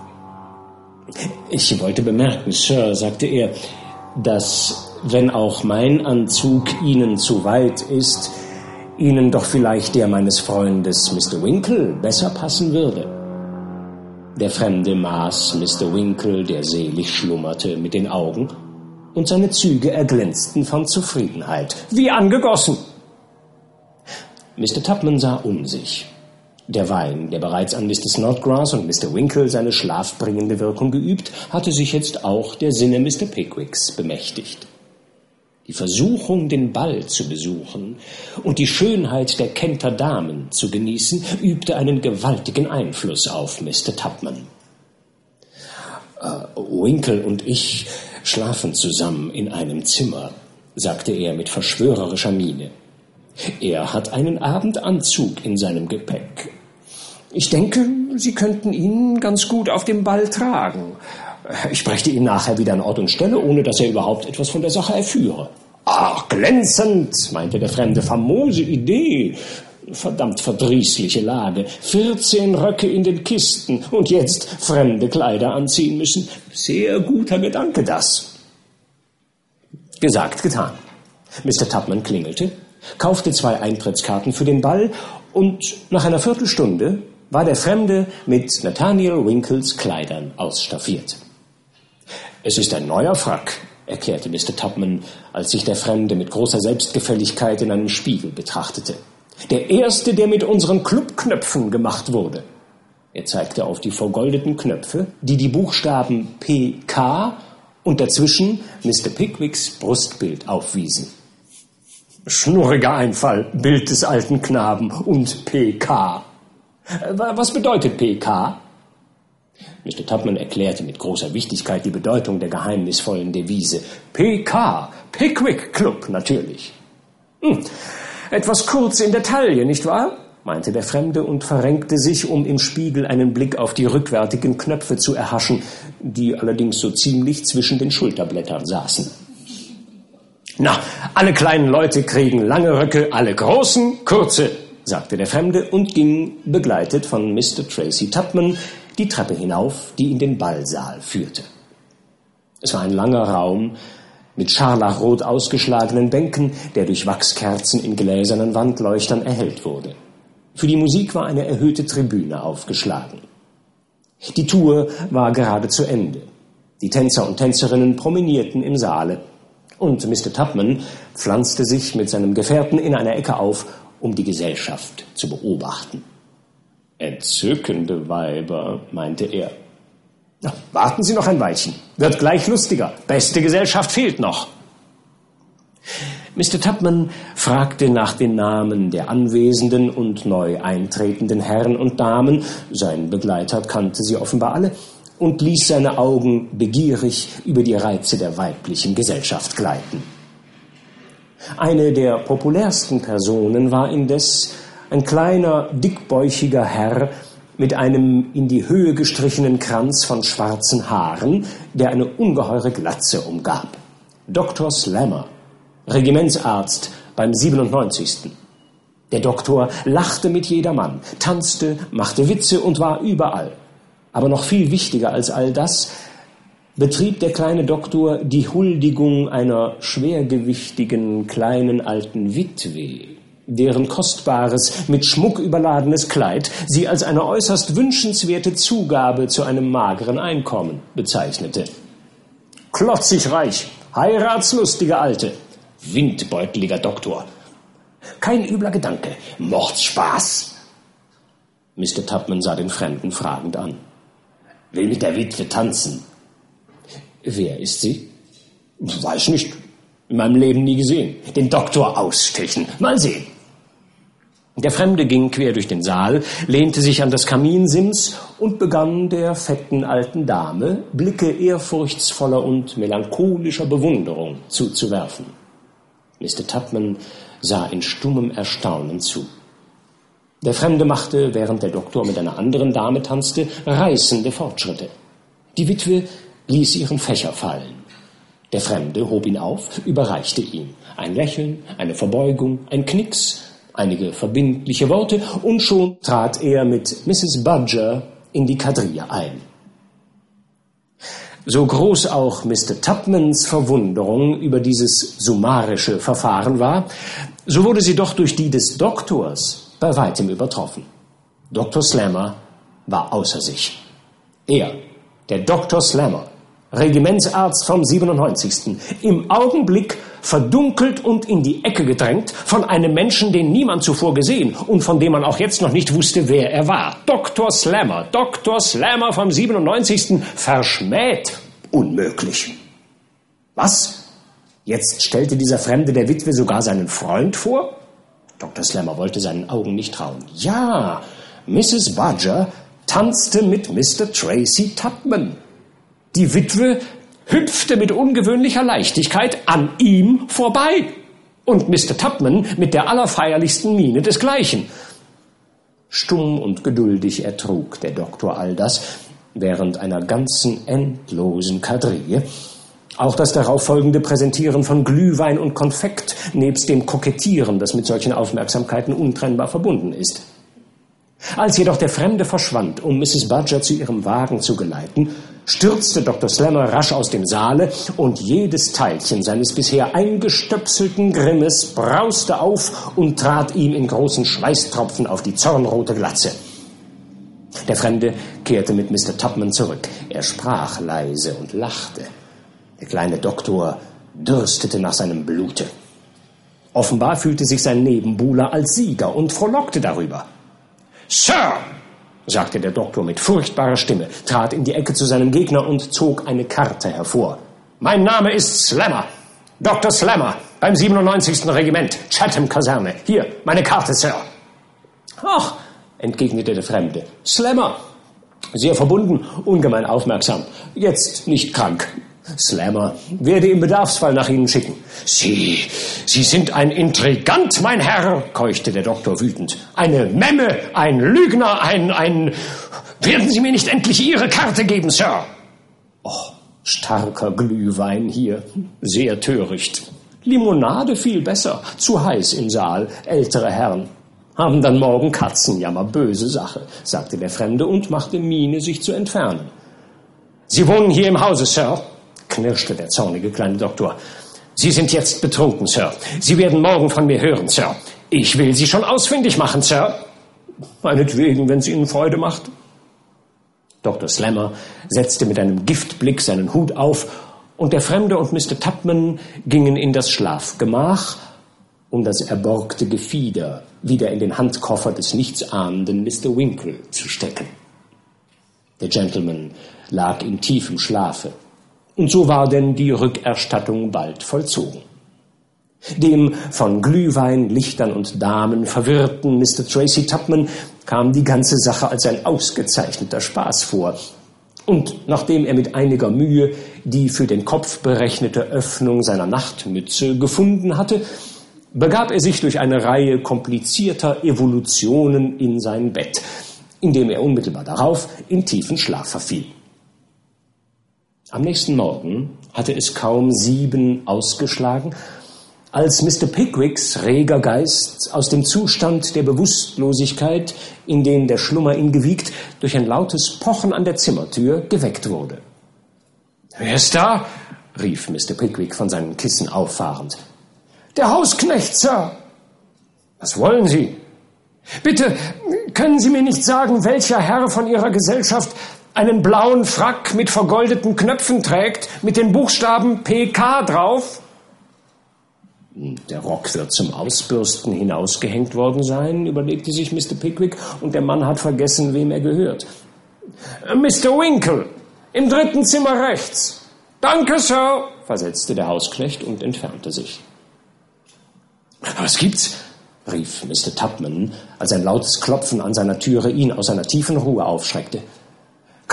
Ich wollte bemerken, Sir, sagte er, dass, wenn auch mein Anzug Ihnen zu weit ist, Ihnen doch vielleicht der meines Freundes Mr. Winkle besser passen würde. Der Fremde maß Mr. Winkle, der selig schlummerte, mit den Augen, und seine Züge erglänzten von Zufriedenheit. Wie angegossen! Mr. Tupman sah um sich. Der Wein, der bereits an Mr. Snodgrass und Mr. Winkle seine schlafbringende Wirkung geübt, hatte sich jetzt auch der Sinne Mr. Pickwicks bemächtigt. Die Versuchung, den Ball zu besuchen und die Schönheit der Kenter Damen zu genießen, übte einen gewaltigen Einfluss auf Mr. Tupman. Uh, Winkle und ich schlafen zusammen in einem Zimmer, sagte er mit verschwörerischer Miene. Er hat einen Abendanzug in seinem Gepäck. Ich denke, Sie könnten ihn ganz gut auf dem Ball tragen. Ich brächte ihn nachher wieder an Ort und Stelle, ohne dass er überhaupt etwas von der Sache erführe. Ach, glänzend, meinte der Fremde, famose Idee. Verdammt verdrießliche Lage. Vierzehn Röcke in den Kisten und jetzt fremde Kleider anziehen müssen. Sehr guter Gedanke, das. Gesagt, getan. Mr. Tubman klingelte, kaufte zwei Eintrittskarten für den Ball und nach einer Viertelstunde war der Fremde mit Nathaniel Winkles Kleidern ausstaffiert. Es ist ein neuer Frack, erklärte Mr. Tubman, als sich der Fremde mit großer Selbstgefälligkeit in einem Spiegel betrachtete. Der erste, der mit unseren Clubknöpfen gemacht wurde. Er zeigte auf die vergoldeten Knöpfe, die die Buchstaben PK und dazwischen Mr. Pickwicks Brustbild aufwiesen. Schnurriger Einfall, Bild des alten Knaben und PK. Was bedeutet PK? Mr. Tubman erklärte mit großer Wichtigkeit die Bedeutung der geheimnisvollen Devise. PK, Pickwick Club, natürlich. Hm, etwas kurz in der Taille, nicht wahr? meinte der Fremde und verrenkte sich, um im Spiegel einen Blick auf die rückwärtigen Knöpfe zu erhaschen, die allerdings so ziemlich zwischen den Schulterblättern saßen. Na, alle kleinen Leute kriegen lange Röcke, alle großen kurze, sagte der Fremde und ging, begleitet von Mr. Tracy Tubman, die Treppe hinauf, die in den Ballsaal führte. Es war ein langer Raum mit scharlachrot ausgeschlagenen Bänken, der durch Wachskerzen in gläsernen Wandleuchtern erhellt wurde. Für die Musik war eine erhöhte Tribüne aufgeschlagen. Die Tour war gerade zu Ende. Die Tänzer und Tänzerinnen promenierten im Saale. Und Mr. Tubman pflanzte sich mit seinem Gefährten in einer Ecke auf, um die Gesellschaft zu beobachten. Entzückende Weiber, meinte er. Na, warten Sie noch ein Weilchen. Wird gleich lustiger. Beste Gesellschaft fehlt noch. Mr. Tubman fragte nach den Namen der anwesenden und neu eintretenden Herren und Damen, sein Begleiter kannte sie offenbar alle, und ließ seine Augen begierig über die Reize der weiblichen Gesellschaft gleiten. Eine der populärsten Personen war indes ein kleiner, dickbäuchiger Herr mit einem in die Höhe gestrichenen Kranz von schwarzen Haaren, der eine ungeheure Glatze umgab. Dr. Slammer, Regimentsarzt beim 97. Der Doktor lachte mit jedermann, tanzte, machte Witze und war überall. Aber noch viel wichtiger als all das betrieb der kleine Doktor die Huldigung einer schwergewichtigen kleinen alten Witwe, deren kostbares, mit Schmuck überladenes Kleid sie als eine äußerst wünschenswerte Zugabe zu einem mageren Einkommen bezeichnete. Klotzig reich, heiratslustige Alte, windbeuteliger Doktor. Kein übler Gedanke, Mordspaß. Mr. Tubman sah den Fremden fragend an. Will mit der Witwe tanzen. Wer ist sie? Weiß nicht. In meinem Leben nie gesehen. Den Doktor ausstechen. Mal sehen. Der Fremde ging quer durch den Saal, lehnte sich an das Kaminsims und begann der fetten alten Dame Blicke ehrfurchtsvoller und melancholischer Bewunderung zuzuwerfen. Mr. Tubman sah in stummem Erstaunen zu. Der Fremde machte, während der Doktor mit einer anderen Dame tanzte, reißende Fortschritte. Die Witwe ließ ihren Fächer fallen. Der Fremde hob ihn auf, überreichte ihm ein Lächeln, eine Verbeugung, ein Knicks, einige verbindliche Worte und schon trat er mit Mrs. Budger in die Quadrille ein. So groß auch Mr. Tubmans Verwunderung über dieses summarische Verfahren war, so wurde sie doch durch die des Doktors bei weitem übertroffen. Dr. Slammer war außer sich. Er, der Dr. Slammer, Regimentsarzt vom 97. Im Augenblick verdunkelt und in die Ecke gedrängt von einem Menschen, den niemand zuvor gesehen und von dem man auch jetzt noch nicht wusste, wer er war. Dr. Slammer, Dr. Slammer vom 97. verschmäht. Unmöglich. Was? Jetzt stellte dieser Fremde der Witwe sogar seinen Freund vor? Dr. Slammer wollte seinen Augen nicht trauen. Ja, Mrs. Badger tanzte mit Mr. Tracy Tubman. Die Witwe hüpfte mit ungewöhnlicher Leichtigkeit an ihm vorbei und Mr. Tubman mit der allerfeierlichsten Miene desgleichen. Stumm und geduldig ertrug der Doktor all das während einer ganzen endlosen Quadrille. Auch das darauffolgende Präsentieren von Glühwein und Konfekt nebst dem Kokettieren, das mit solchen Aufmerksamkeiten untrennbar verbunden ist. Als jedoch der Fremde verschwand, um Mrs. Budger zu ihrem Wagen zu geleiten, stürzte Dr. Slammer rasch aus dem Saale und jedes Teilchen seines bisher eingestöpselten Grimmes brauste auf und trat ihm in großen Schweißtropfen auf die zornrote Glatze. Der Fremde kehrte mit Mr. Tubman zurück. Er sprach leise und lachte. Der kleine Doktor dürstete nach seinem Blute. Offenbar fühlte sich sein Nebenbuhler als Sieger und frohlockte darüber. Sir, sagte der Doktor mit furchtbarer Stimme, trat in die Ecke zu seinem Gegner und zog eine Karte hervor. Mein Name ist Slammer. Dr. Slammer beim 97. Regiment, Chatham Kaserne. Hier, meine Karte, Sir. Ach, entgegnete der Fremde. Slammer. Sehr verbunden, ungemein aufmerksam. Jetzt nicht krank. Slammer werde im Bedarfsfall nach Ihnen schicken. Sie, Sie sind ein Intrigant, mein Herr, keuchte der Doktor wütend. Eine Memme, ein Lügner, ein, ein... Werden Sie mir nicht endlich Ihre Karte geben, Sir? Oh, starker Glühwein hier. Sehr töricht. Limonade viel besser. Zu heiß im Saal, ältere Herren. Haben dann morgen Katzenjammer, böse Sache, sagte der Fremde und machte Miene, sich zu entfernen. Sie wohnen hier im Hause, Sir, knirschte der zornige kleine Doktor. Sie sind jetzt betrunken, Sir. Sie werden morgen von mir hören, Sir. Ich will Sie schon ausfindig machen, Sir. Meinetwegen, wenn es Ihnen Freude macht. Dr. Slammer setzte mit einem Giftblick seinen Hut auf und der Fremde und Mr. Tubman gingen in das Schlafgemach, um das erborgte Gefieder wieder in den Handkoffer des nichtsahnenden Mr. Winkle zu stecken. Der Gentleman lag in tiefem Schlafe. Und so war denn die Rückerstattung bald vollzogen. Dem von Glühwein, Lichtern und Damen verwirrten Mr. Tracy Tubman kam die ganze Sache als ein ausgezeichneter Spaß vor. Und nachdem er mit einiger Mühe die für den Kopf berechnete Öffnung seiner Nachtmütze gefunden hatte, begab er sich durch eine Reihe komplizierter Evolutionen in sein Bett, indem er unmittelbar darauf in tiefen Schlaf verfiel. Am nächsten Morgen hatte es kaum sieben ausgeschlagen, als Mr. Pickwicks reger Geist aus dem Zustand der Bewusstlosigkeit, in den der Schlummer ihn gewiegt, durch ein lautes Pochen an der Zimmertür geweckt wurde. Wer ist da? rief Mr. Pickwick von seinem Kissen auffahrend. Der Hausknecht, Sir. Was wollen Sie? Bitte, können Sie mir nicht sagen, welcher Herr von Ihrer Gesellschaft einen blauen Frack mit vergoldeten Knöpfen trägt, mit den Buchstaben PK drauf? Der Rock wird zum Ausbürsten hinausgehängt worden sein, überlegte sich Mr. Pickwick, und der Mann hat vergessen, wem er gehört. Mr. Winkle, im dritten Zimmer rechts. Danke, Sir, versetzte der Hausknecht und entfernte sich. Was gibt's? rief Mr. Tupman, als ein lautes Klopfen an seiner Türe ihn aus seiner tiefen Ruhe aufschreckte.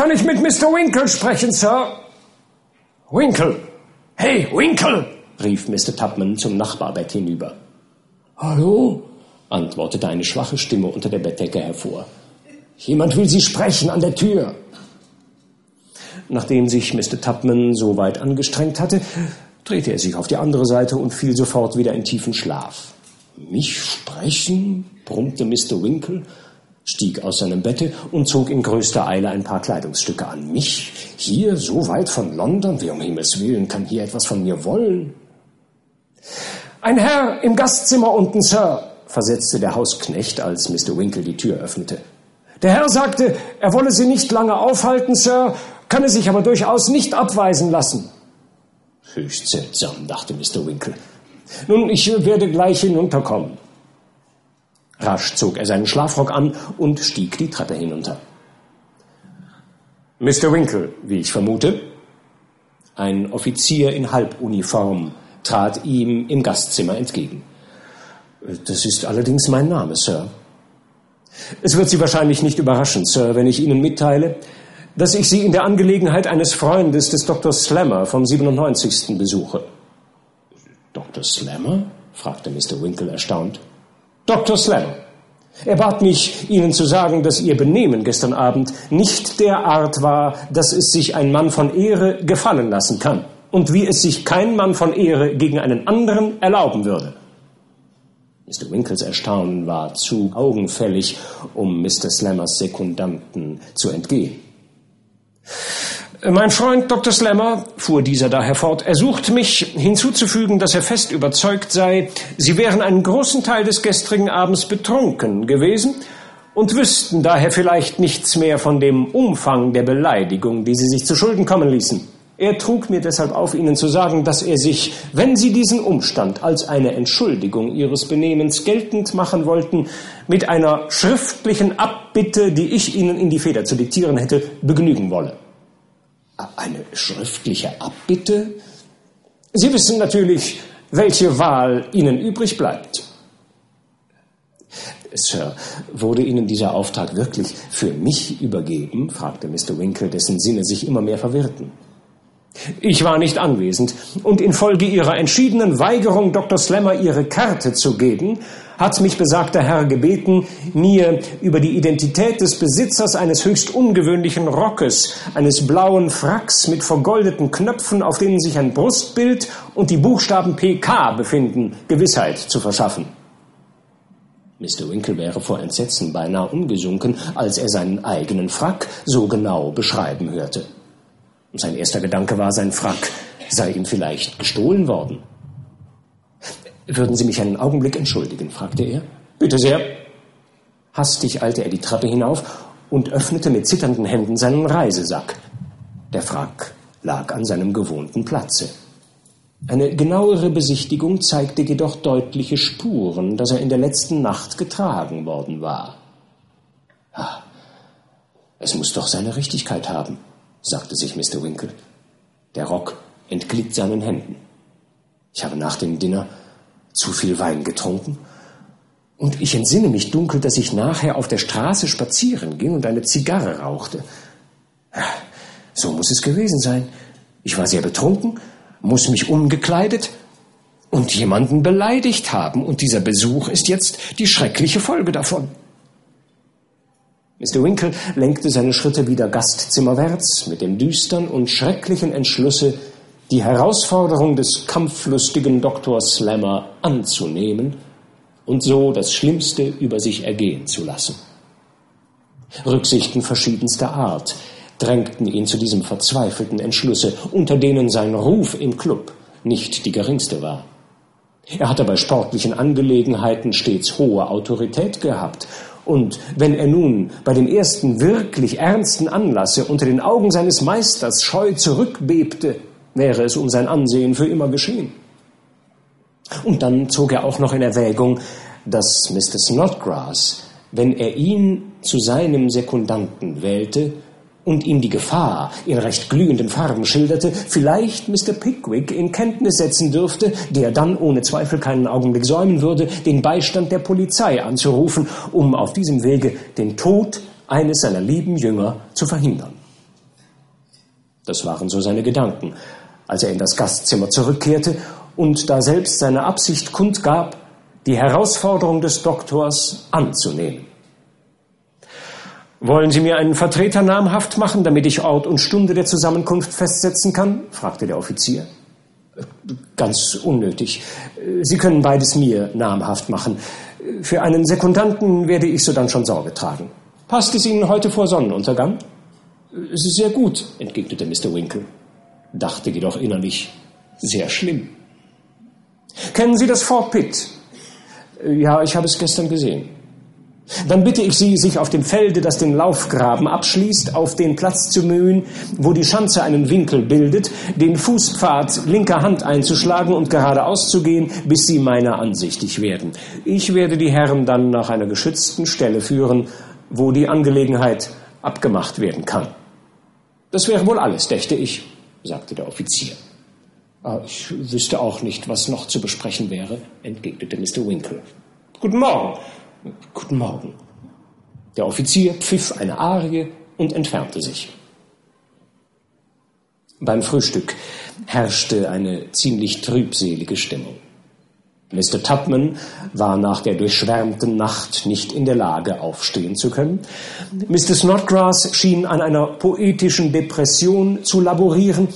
Kann ich mit Mr. Winkle sprechen, Sir? Winkle! Hey, Winkle! rief Mr. Tupman zum Nachbarbett hinüber. Hallo? antwortete eine schwache Stimme unter der Bettdecke hervor. Jemand will Sie sprechen an der Tür. Nachdem sich Mr. Tupman so weit angestrengt hatte, drehte er sich auf die andere Seite und fiel sofort wieder in tiefen Schlaf. Mich sprechen? brummte Mr. Winkle, stieg aus seinem Bette und zog in größter Eile ein paar Kleidungsstücke an. Mich? Hier, so weit von London? Wer um Himmels Willen kann hier etwas von mir wollen? Ein Herr im Gastzimmer unten, Sir, versetzte der Hausknecht, als Mr. Winkle die Tür öffnete. Der Herr sagte, er wolle Sie nicht lange aufhalten, Sir, kann es sich aber durchaus nicht abweisen lassen. Höchst seltsam, dachte Mr. Winkle. Nun, ich werde gleich hinunterkommen. Rasch zog er seinen Schlafrock an und stieg die Treppe hinunter. Mr. Winkle, wie ich vermute. Ein Offizier in Halbuniform trat ihm im Gastzimmer entgegen. Das ist allerdings mein Name, Sir. Es wird Sie wahrscheinlich nicht überraschen, Sir, wenn ich Ihnen mitteile, dass ich Sie in der Angelegenheit eines Freundes des Dr. Slammer vom 97. besuche. Dr. Slammer? fragte Mr. Winkle erstaunt. Dr. Slammer. Er bat mich, Ihnen zu sagen, dass Ihr Benehmen gestern Abend nicht der Art war, dass es sich ein Mann von Ehre gefallen lassen kann und wie es sich kein Mann von Ehre gegen einen anderen erlauben würde. Mr. Winkles Erstaunen war zu augenfällig, um Mr. Slammers Sekundanten zu entgehen. Mein Freund Dr. Slammer, fuhr dieser daher fort, ersucht mich hinzuzufügen, dass er fest überzeugt sei, Sie wären einen großen Teil des gestrigen Abends betrunken gewesen und wüssten daher vielleicht nichts mehr von dem Umfang der Beleidigung, die Sie sich zu Schulden kommen ließen. Er trug mir deshalb auf, Ihnen zu sagen, dass er sich, wenn Sie diesen Umstand als eine Entschuldigung Ihres Benehmens geltend machen wollten, mit einer schriftlichen Abbitte, die ich Ihnen in die Feder zu diktieren hätte, begnügen wolle. Eine schriftliche Abbitte? Sie wissen natürlich, welche Wahl Ihnen übrig bleibt. Sir, wurde Ihnen dieser Auftrag wirklich für mich übergeben? fragte Mr. Winkle, dessen Sinne sich immer mehr verwirrten. Ich war nicht anwesend, und infolge Ihrer entschiedenen Weigerung, Dr. Slammer Ihre Karte zu geben, hat mich besagter Herr gebeten, mir über die Identität des Besitzers eines höchst ungewöhnlichen Rockes, eines blauen Fracks mit vergoldeten Knöpfen, auf denen sich ein Brustbild und die Buchstaben PK befinden, Gewissheit zu verschaffen. Mr. Winkle wäre vor Entsetzen beinahe umgesunken, als er seinen eigenen Frack so genau beschreiben hörte. Sein erster Gedanke war, sein Frack sei ihm vielleicht gestohlen worden. Würden Sie mich einen Augenblick entschuldigen? fragte er. Bitte sehr. Hastig eilte er die Treppe hinauf und öffnete mit zitternden Händen seinen Reisesack. Der Frack lag an seinem gewohnten Platze. Eine genauere Besichtigung zeigte jedoch deutliche Spuren, dass er in der letzten Nacht getragen worden war. Ah, es muss doch seine Richtigkeit haben sagte sich Mr. Winkle. Der Rock entglitt seinen Händen. Ich habe nach dem Dinner zu viel Wein getrunken und ich entsinne mich dunkel, dass ich nachher auf der Straße spazieren ging und eine Zigarre rauchte. So muss es gewesen sein. Ich war sehr betrunken, muss mich umgekleidet und jemanden beleidigt haben, und dieser Besuch ist jetzt die schreckliche Folge davon. Mr. Winkle lenkte seine Schritte wieder gastzimmerwärts mit dem düstern und schrecklichen Entschlusse, die Herausforderung des kampflustigen Dr. Slammer anzunehmen und so das Schlimmste über sich ergehen zu lassen. Rücksichten verschiedenster Art drängten ihn zu diesem verzweifelten Entschlusse, unter denen sein Ruf im Club nicht die geringste war. Er hatte bei sportlichen Angelegenheiten stets hohe Autorität gehabt. Und wenn er nun bei dem ersten wirklich ernsten Anlasse unter den Augen seines Meisters scheu zurückbebte, wäre es um sein Ansehen für immer geschehen. Und dann zog er auch noch in Erwägung, dass Mr. Snodgrass, wenn er ihn zu seinem Sekundanten wählte, und ihm die Gefahr in recht glühenden Farben schilderte, vielleicht Mr. Pickwick in Kenntnis setzen dürfte, der dann ohne Zweifel keinen Augenblick säumen würde, den Beistand der Polizei anzurufen, um auf diesem Wege den Tod eines seiner lieben Jünger zu verhindern. Das waren so seine Gedanken, als er in das Gastzimmer zurückkehrte und da selbst seine Absicht kundgab, die Herausforderung des Doktors anzunehmen. Wollen Sie mir einen Vertreter namhaft machen, damit ich Ort und Stunde der Zusammenkunft festsetzen kann? fragte der Offizier. Ganz unnötig. Sie können beides mir namhaft machen. Für einen Sekundanten werde ich so dann schon Sorge tragen. Passt es Ihnen heute vor Sonnenuntergang? Sehr gut, entgegnete Mr. Winkle, dachte jedoch innerlich, sehr schlimm. Kennen Sie das Fort Pitt? Ja, ich habe es gestern gesehen. Dann bitte ich Sie, sich auf dem Felde, das den Laufgraben abschließt, auf den Platz zu mühen, wo die Schanze einen Winkel bildet, den Fußpfad linker Hand einzuschlagen und geradeaus zu gehen, bis Sie meiner ansichtig werden. Ich werde die Herren dann nach einer geschützten Stelle führen, wo die Angelegenheit abgemacht werden kann. Das wäre wohl alles, dächte ich, sagte der Offizier. Ah, ich wüsste auch nicht, was noch zu besprechen wäre, entgegnete Mr. Winkle. Guten Morgen. Guten Morgen. Der Offizier pfiff eine Arie und entfernte sich. Beim Frühstück herrschte eine ziemlich trübselige Stimmung. Mr. Tubman war nach der durchschwärmten Nacht nicht in der Lage, aufstehen zu können. Mr. Snodgrass schien an einer poetischen Depression zu laborieren.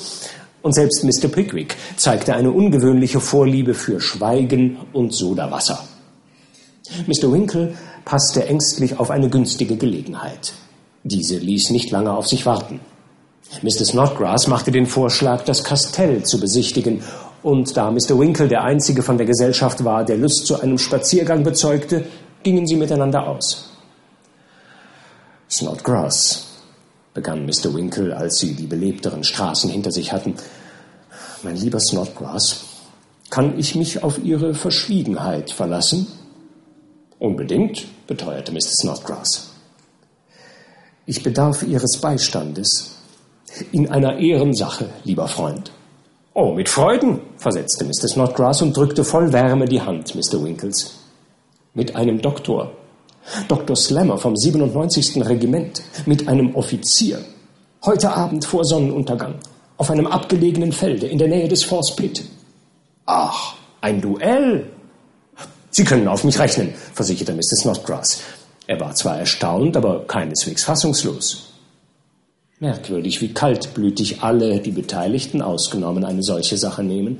Und selbst Mr. Pickwick zeigte eine ungewöhnliche Vorliebe für Schweigen und Sodawasser. Mr. Winkle passte ängstlich auf eine günstige Gelegenheit. Diese ließ nicht lange auf sich warten. Mr. Snodgrass machte den Vorschlag, das Kastell zu besichtigen, und da Mr. Winkle der einzige von der Gesellschaft war, der Lust zu einem Spaziergang bezeugte, gingen sie miteinander aus. Snodgrass, begann Mr. Winkle, als sie die belebteren Straßen hinter sich hatten. Mein lieber Snodgrass, kann ich mich auf Ihre Verschwiegenheit verlassen? Unbedingt, beteuerte Mr. Snodgrass. Ich bedarf Ihres Beistandes in einer Ehrensache, lieber Freund. Oh, mit Freuden, versetzte Mr. Snodgrass und drückte voll Wärme die Hand Mr. Winkles. Mit einem Doktor, Dr. Slammer vom 97. Regiment, mit einem Offizier, heute Abend vor Sonnenuntergang, auf einem abgelegenen Felde in der Nähe des Force Pit. Ach, ein Duell, Sie können auf mich rechnen, versicherte Mr. Snodgrass. Er war zwar erstaunt, aber keineswegs fassungslos. Merkwürdig, wie kaltblütig alle, die Beteiligten ausgenommen, eine solche Sache nehmen.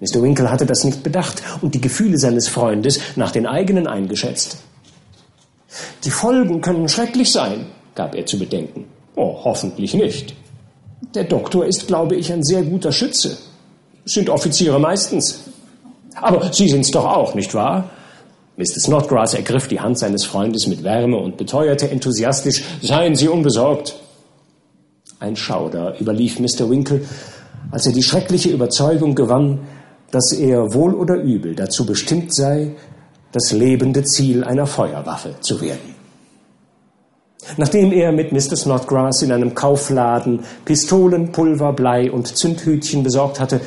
Mr. Winkle hatte das nicht bedacht und die Gefühle seines Freundes nach den eigenen eingeschätzt. Die Folgen können schrecklich sein, gab er zu bedenken. Oh, hoffentlich nicht. Der Doktor ist, glaube ich, ein sehr guter Schütze. Sind Offiziere meistens. Aber Sie sind's doch auch, nicht wahr? Mr. Snodgrass ergriff die Hand seines Freundes mit Wärme und beteuerte enthusiastisch, seien Sie unbesorgt. Ein Schauder überlief Mr. Winkle, als er die schreckliche Überzeugung gewann, dass er wohl oder übel dazu bestimmt sei, das lebende Ziel einer Feuerwaffe zu werden. Nachdem er mit Mr. Snodgrass in einem Kaufladen Pistolen, Pulver, Blei und Zündhütchen besorgt hatte,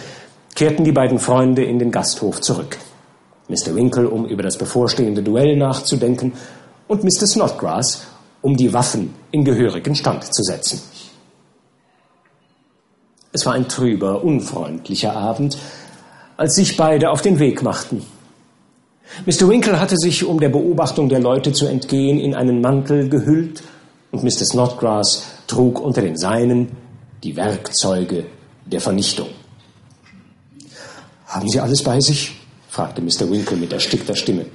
kehrten die beiden Freunde in den Gasthof zurück. Mr. Winkle, um über das bevorstehende Duell nachzudenken, und Mr. Snodgrass, um die Waffen in gehörigen Stand zu setzen. Es war ein trüber, unfreundlicher Abend, als sich beide auf den Weg machten. Mr. Winkle hatte sich, um der Beobachtung der Leute zu entgehen, in einen Mantel gehüllt, und Mr. Snodgrass trug unter den Seinen die Werkzeuge der Vernichtung. Haben Sie alles bei sich? fragte Mr. Winkle mit erstickter Stimme.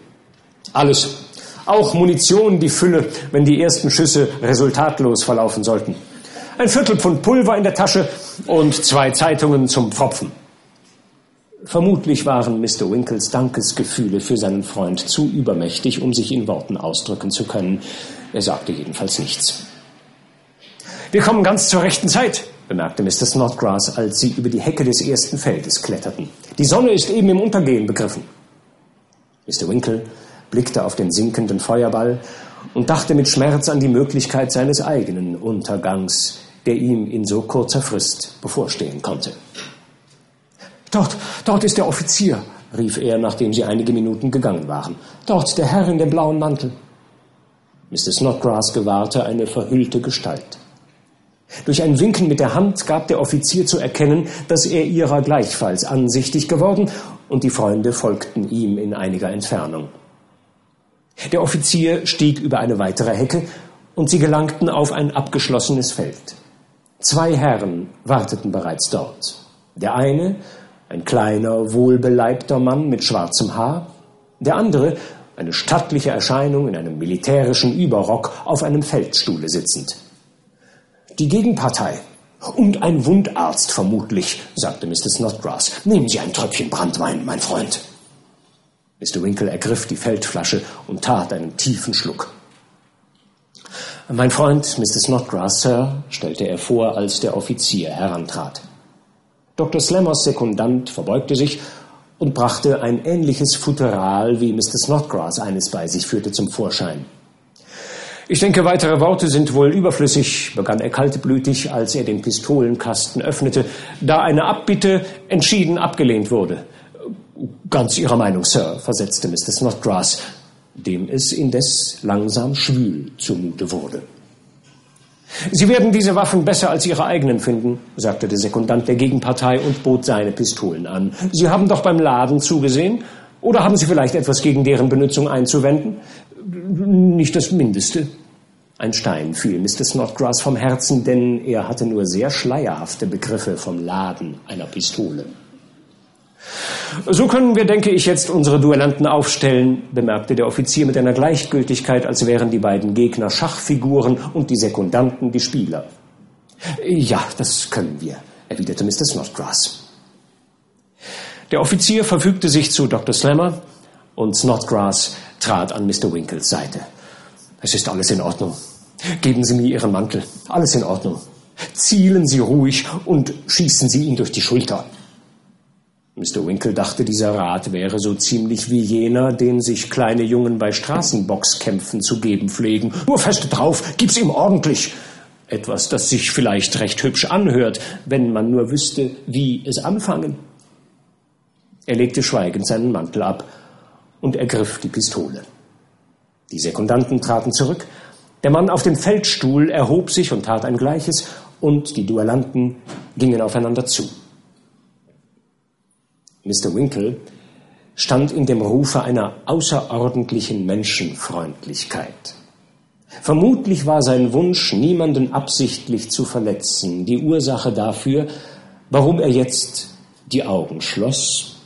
Alles. Auch Munition, die Fülle, wenn die ersten Schüsse resultatlos verlaufen sollten. Ein Viertelpfund Pulver in der Tasche und zwei Zeitungen zum Pfropfen. Vermutlich waren Mr. Winkles Dankesgefühle für seinen Freund zu übermächtig, um sich in Worten ausdrücken zu können. Er sagte jedenfalls nichts. Wir kommen ganz zur rechten Zeit, bemerkte Mr. Snodgrass, als sie über die Hecke des ersten Feldes kletterten. Die Sonne ist eben im Untergehen begriffen. Mr. Winkle blickte auf den sinkenden Feuerball und dachte mit Schmerz an die Möglichkeit seines eigenen Untergangs, der ihm in so kurzer Frist bevorstehen konnte. Dort, dort ist der Offizier, rief er, nachdem sie einige Minuten gegangen waren. Dort der Herr in dem blauen Mantel. Mr. Snodgrass gewahrte eine verhüllte Gestalt. Durch ein Winken mit der Hand gab der Offizier zu erkennen, dass er ihrer gleichfalls ansichtig geworden, und die Freunde folgten ihm in einiger Entfernung. Der Offizier stieg über eine weitere Hecke, und sie gelangten auf ein abgeschlossenes Feld. Zwei Herren warteten bereits dort. Der eine, ein kleiner, wohlbeleibter Mann mit schwarzem Haar, der andere, eine stattliche Erscheinung in einem militärischen Überrock, auf einem Feldstuhle sitzend. Die Gegenpartei. Und ein Wundarzt vermutlich, sagte Mr. Snodgrass. Nehmen Sie ein Tröpfchen Brandwein, mein Freund. Mr. Winkle ergriff die Feldflasche und tat einen tiefen Schluck. Mein Freund, Mr. Snodgrass, Sir, stellte er vor, als der Offizier herantrat. Dr. Slammers Sekundant verbeugte sich und brachte ein ähnliches Futteral, wie Mr. Snodgrass eines bei sich führte, zum Vorschein. Ich denke, weitere Worte sind wohl überflüssig, begann er kaltblütig, als er den Pistolenkasten öffnete, da eine Abbitte entschieden abgelehnt wurde. Ganz Ihrer Meinung, Sir, versetzte Mr. Snodgrass, dem es indes langsam schwül zumute wurde. Sie werden diese Waffen besser als Ihre eigenen finden, sagte der Sekundant der Gegenpartei und bot seine Pistolen an. Sie haben doch beim Laden zugesehen? Oder haben Sie vielleicht etwas gegen deren Benutzung einzuwenden? Nicht das Mindeste. Ein Stein fiel Mr. Snodgrass vom Herzen, denn er hatte nur sehr schleierhafte Begriffe vom Laden einer Pistole. So können wir, denke ich, jetzt unsere Duellanten aufstellen, bemerkte der Offizier mit einer Gleichgültigkeit, als wären die beiden Gegner Schachfiguren und die Sekundanten die Spieler. Ja, das können wir, erwiderte Mr. Snodgrass. Der Offizier verfügte sich zu Dr. Slammer und Snodgrass trat an Mr. Winkles Seite. Es ist alles in Ordnung. Geben Sie mir Ihren Mantel. Alles in Ordnung. Zielen Sie ruhig und schießen Sie ihn durch die Schulter. Mr. Winkle dachte, dieser Rat wäre so ziemlich wie jener, den sich kleine Jungen bei Straßenboxkämpfen zu geben pflegen. Nur fest drauf, gib's ihm ordentlich. Etwas, das sich vielleicht recht hübsch anhört, wenn man nur wüsste, wie es anfangen. Er legte schweigend seinen Mantel ab und ergriff die Pistole. Die Sekundanten traten zurück, der Mann auf dem Feldstuhl erhob sich und tat ein Gleiches, und die Duellanten gingen aufeinander zu. Mr. Winkle stand in dem Rufe einer außerordentlichen Menschenfreundlichkeit. Vermutlich war sein Wunsch, niemanden absichtlich zu verletzen, die Ursache dafür, warum er jetzt die Augen schloss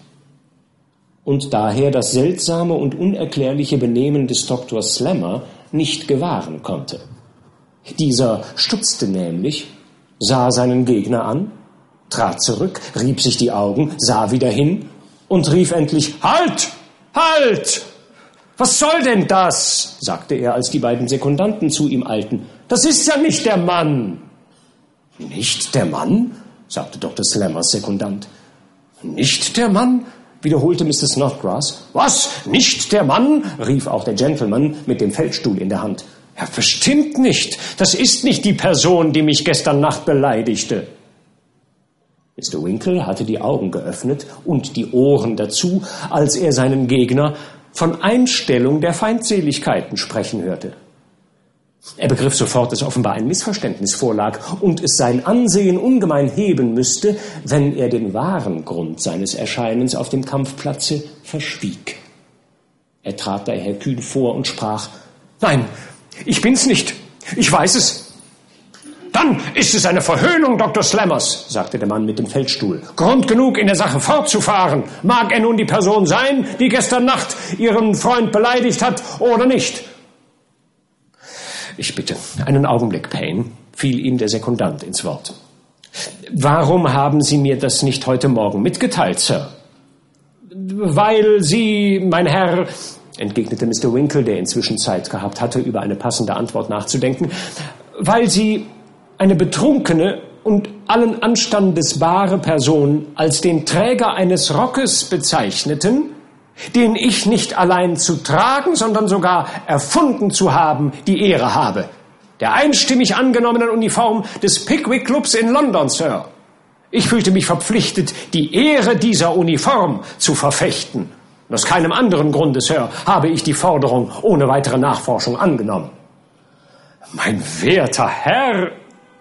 und daher das seltsame und unerklärliche Benehmen des Dr. Slammer nicht gewahren konnte. Dieser stutzte nämlich, sah seinen Gegner an, trat zurück, rieb sich die Augen, sah wieder hin und rief endlich Halt! Halt! Was soll denn das? sagte er, als die beiden Sekundanten zu ihm eilten. Das ist ja nicht der Mann. Nicht der Mann? sagte Dr. Slammers Sekundant. Nicht der Mann? wiederholte Mr. Snodgrass. Was? Nicht der Mann? rief auch der Gentleman mit dem Feldstuhl in der Hand. Ja, bestimmt nicht. Das ist nicht die Person, die mich gestern Nacht beleidigte. Mr. Winkle hatte die Augen geöffnet und die Ohren dazu, als er seinen Gegner von Einstellung der Feindseligkeiten sprechen hörte. Er begriff sofort, dass offenbar ein Missverständnis vorlag und es sein Ansehen ungemein heben müsste, wenn er den wahren Grund seines Erscheinens auf dem Kampfplatze verschwieg. Er trat daher kühn vor und sprach Nein, ich bin's nicht. Ich weiß es. Dann ist es eine Verhöhnung Dr. Slammers, sagte der Mann mit dem Feldstuhl. Grund genug, in der Sache fortzufahren. Mag er nun die Person sein, die gestern Nacht Ihren Freund beleidigt hat oder nicht. Ich bitte, einen Augenblick, Payne, fiel ihm der Sekundant ins Wort. Warum haben Sie mir das nicht heute Morgen mitgeteilt, Sir? Weil Sie, mein Herr, entgegnete Mr. Winkle, der inzwischen Zeit gehabt hatte, über eine passende Antwort nachzudenken, weil Sie eine betrunkene und allen Anstandes bare Person als den Träger eines Rockes bezeichneten, den ich nicht allein zu tragen, sondern sogar erfunden zu haben, die Ehre habe. Der einstimmig angenommenen Uniform des Pickwick Clubs in London, Sir. Ich fühlte mich verpflichtet, die Ehre dieser Uniform zu verfechten. Und aus keinem anderen Grunde, Sir, habe ich die Forderung ohne weitere Nachforschung angenommen. Mein werter Herr,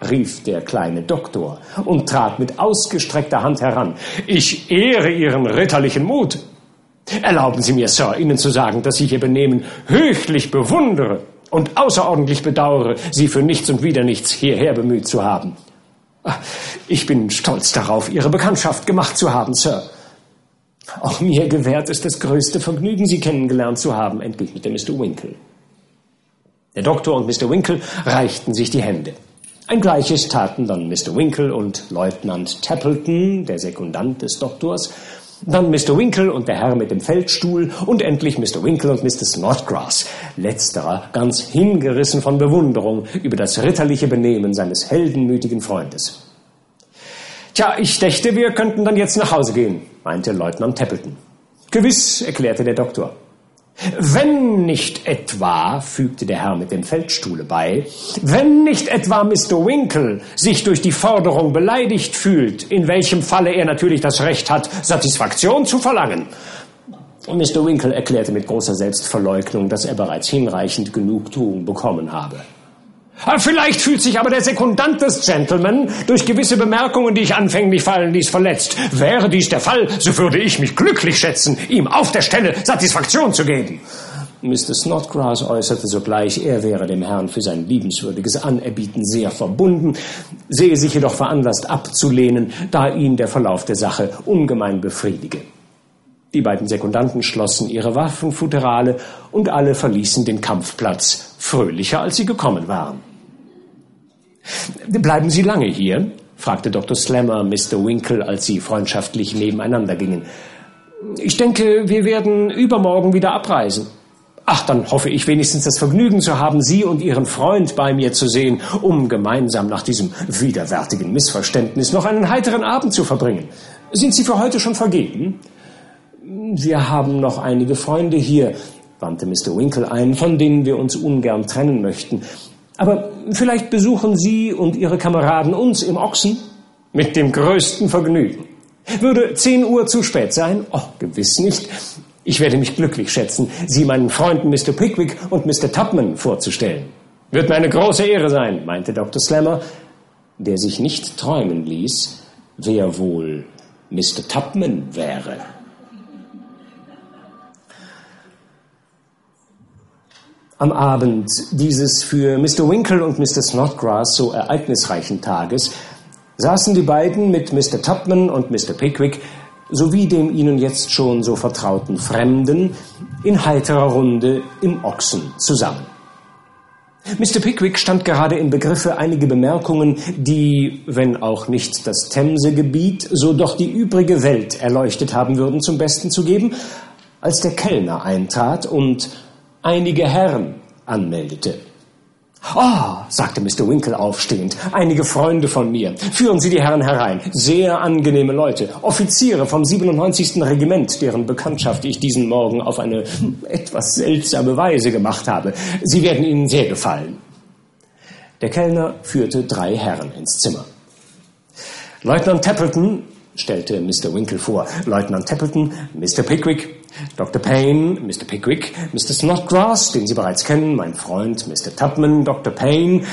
rief der kleine Doktor und trat mit ausgestreckter Hand heran. Ich ehre Ihren ritterlichen Mut. Erlauben Sie mir, Sir, Ihnen zu sagen, dass ich Ihr Benehmen höchlich bewundere und außerordentlich bedauere, Sie für nichts und wieder nichts hierher bemüht zu haben. Ich bin stolz darauf, Ihre Bekanntschaft gemacht zu haben, Sir. Auch mir gewährt es das größte Vergnügen, Sie kennengelernt zu haben, entgegnete Mr. Winkle. Der Doktor und Mr. Winkle reichten sich die Hände. Ein gleiches taten dann Mr. Winkle und Leutnant Tappleton, der Sekundant des Doktors, dann Mr. Winkle und der Herr mit dem Feldstuhl und endlich Mr. Winkle und Mr. Snodgrass, letzterer ganz hingerissen von Bewunderung über das ritterliche Benehmen seines heldenmütigen Freundes. Tja, ich dächte, wir könnten dann jetzt nach Hause gehen, meinte Leutnant Tappleton. Gewiss, erklärte der Doktor. Wenn nicht etwa, fügte der Herr mit dem Feldstuhle bei, wenn nicht etwa Mr. Winkle sich durch die Forderung beleidigt fühlt, in welchem Falle er natürlich das Recht hat, Satisfaktion zu verlangen. Mr. Winkle erklärte mit großer Selbstverleugnung, dass er bereits hinreichend Genugtuung bekommen habe. Vielleicht fühlt sich aber der Sekundant des Gentleman durch gewisse Bemerkungen, die ich anfänglich fallen ließ, verletzt. Wäre dies der Fall, so würde ich mich glücklich schätzen, ihm auf der Stelle Satisfaktion zu geben. Mr. Snodgrass äußerte sogleich, er wäre dem Herrn für sein liebenswürdiges Anerbieten sehr verbunden, sehe sich jedoch veranlasst abzulehnen, da ihn der Verlauf der Sache ungemein befriedige. Die beiden Sekundanten schlossen ihre Waffenfutterale und alle verließen den Kampfplatz fröhlicher, als sie gekommen waren. Bleiben Sie lange hier? fragte Dr. Slammer Mr. Winkle, als sie freundschaftlich nebeneinander gingen. Ich denke, wir werden übermorgen wieder abreisen. Ach, dann hoffe ich wenigstens das Vergnügen zu haben, Sie und Ihren Freund bei mir zu sehen, um gemeinsam nach diesem widerwärtigen Missverständnis noch einen heiteren Abend zu verbringen. Sind Sie für heute schon vergeben? Wir haben noch einige Freunde hier, wandte Mr. Winkle ein, von denen wir uns ungern trennen möchten. Aber vielleicht besuchen Sie und Ihre Kameraden uns im Ochsen? Mit dem größten Vergnügen. Würde zehn Uhr zu spät sein? Oh, gewiss nicht. Ich werde mich glücklich schätzen, Sie meinen Freunden Mr. Pickwick und Mr. Tupman vorzustellen. Wird mir eine große Ehre sein, meinte Dr. Slammer, der sich nicht träumen ließ, wer wohl Mr. Tupman wäre. Am Abend dieses für Mr. Winkle und Mr. Snodgrass so ereignisreichen Tages saßen die beiden mit Mr. Tupman und Mr. Pickwick sowie dem ihnen jetzt schon so vertrauten Fremden in heiterer Runde im Ochsen zusammen. Mr. Pickwick stand gerade im Begriffe, einige Bemerkungen, die, wenn auch nicht das Themsegebiet, so doch die übrige Welt erleuchtet haben würden, zum Besten zu geben, als der Kellner eintrat und einige Herren anmeldete. Ah, sagte Mr. Winkle aufstehend, einige Freunde von mir. Führen Sie die Herren herein. Sehr angenehme Leute. Offiziere vom 97. Regiment, deren Bekanntschaft ich diesen Morgen auf eine [laughs] etwas seltsame Weise gemacht habe. Sie werden Ihnen sehr gefallen. Der Kellner führte drei Herren ins Zimmer. Leutnant Tappleton stellte Mr. Winkle vor. Leutnant Tappleton, Mr. Pickwick, Dr. Payne, Mr. Pickwick, Mr. Snodgrass, den Sie bereits kennen, mein Freund, Mr. Tubman, Dr. Payne,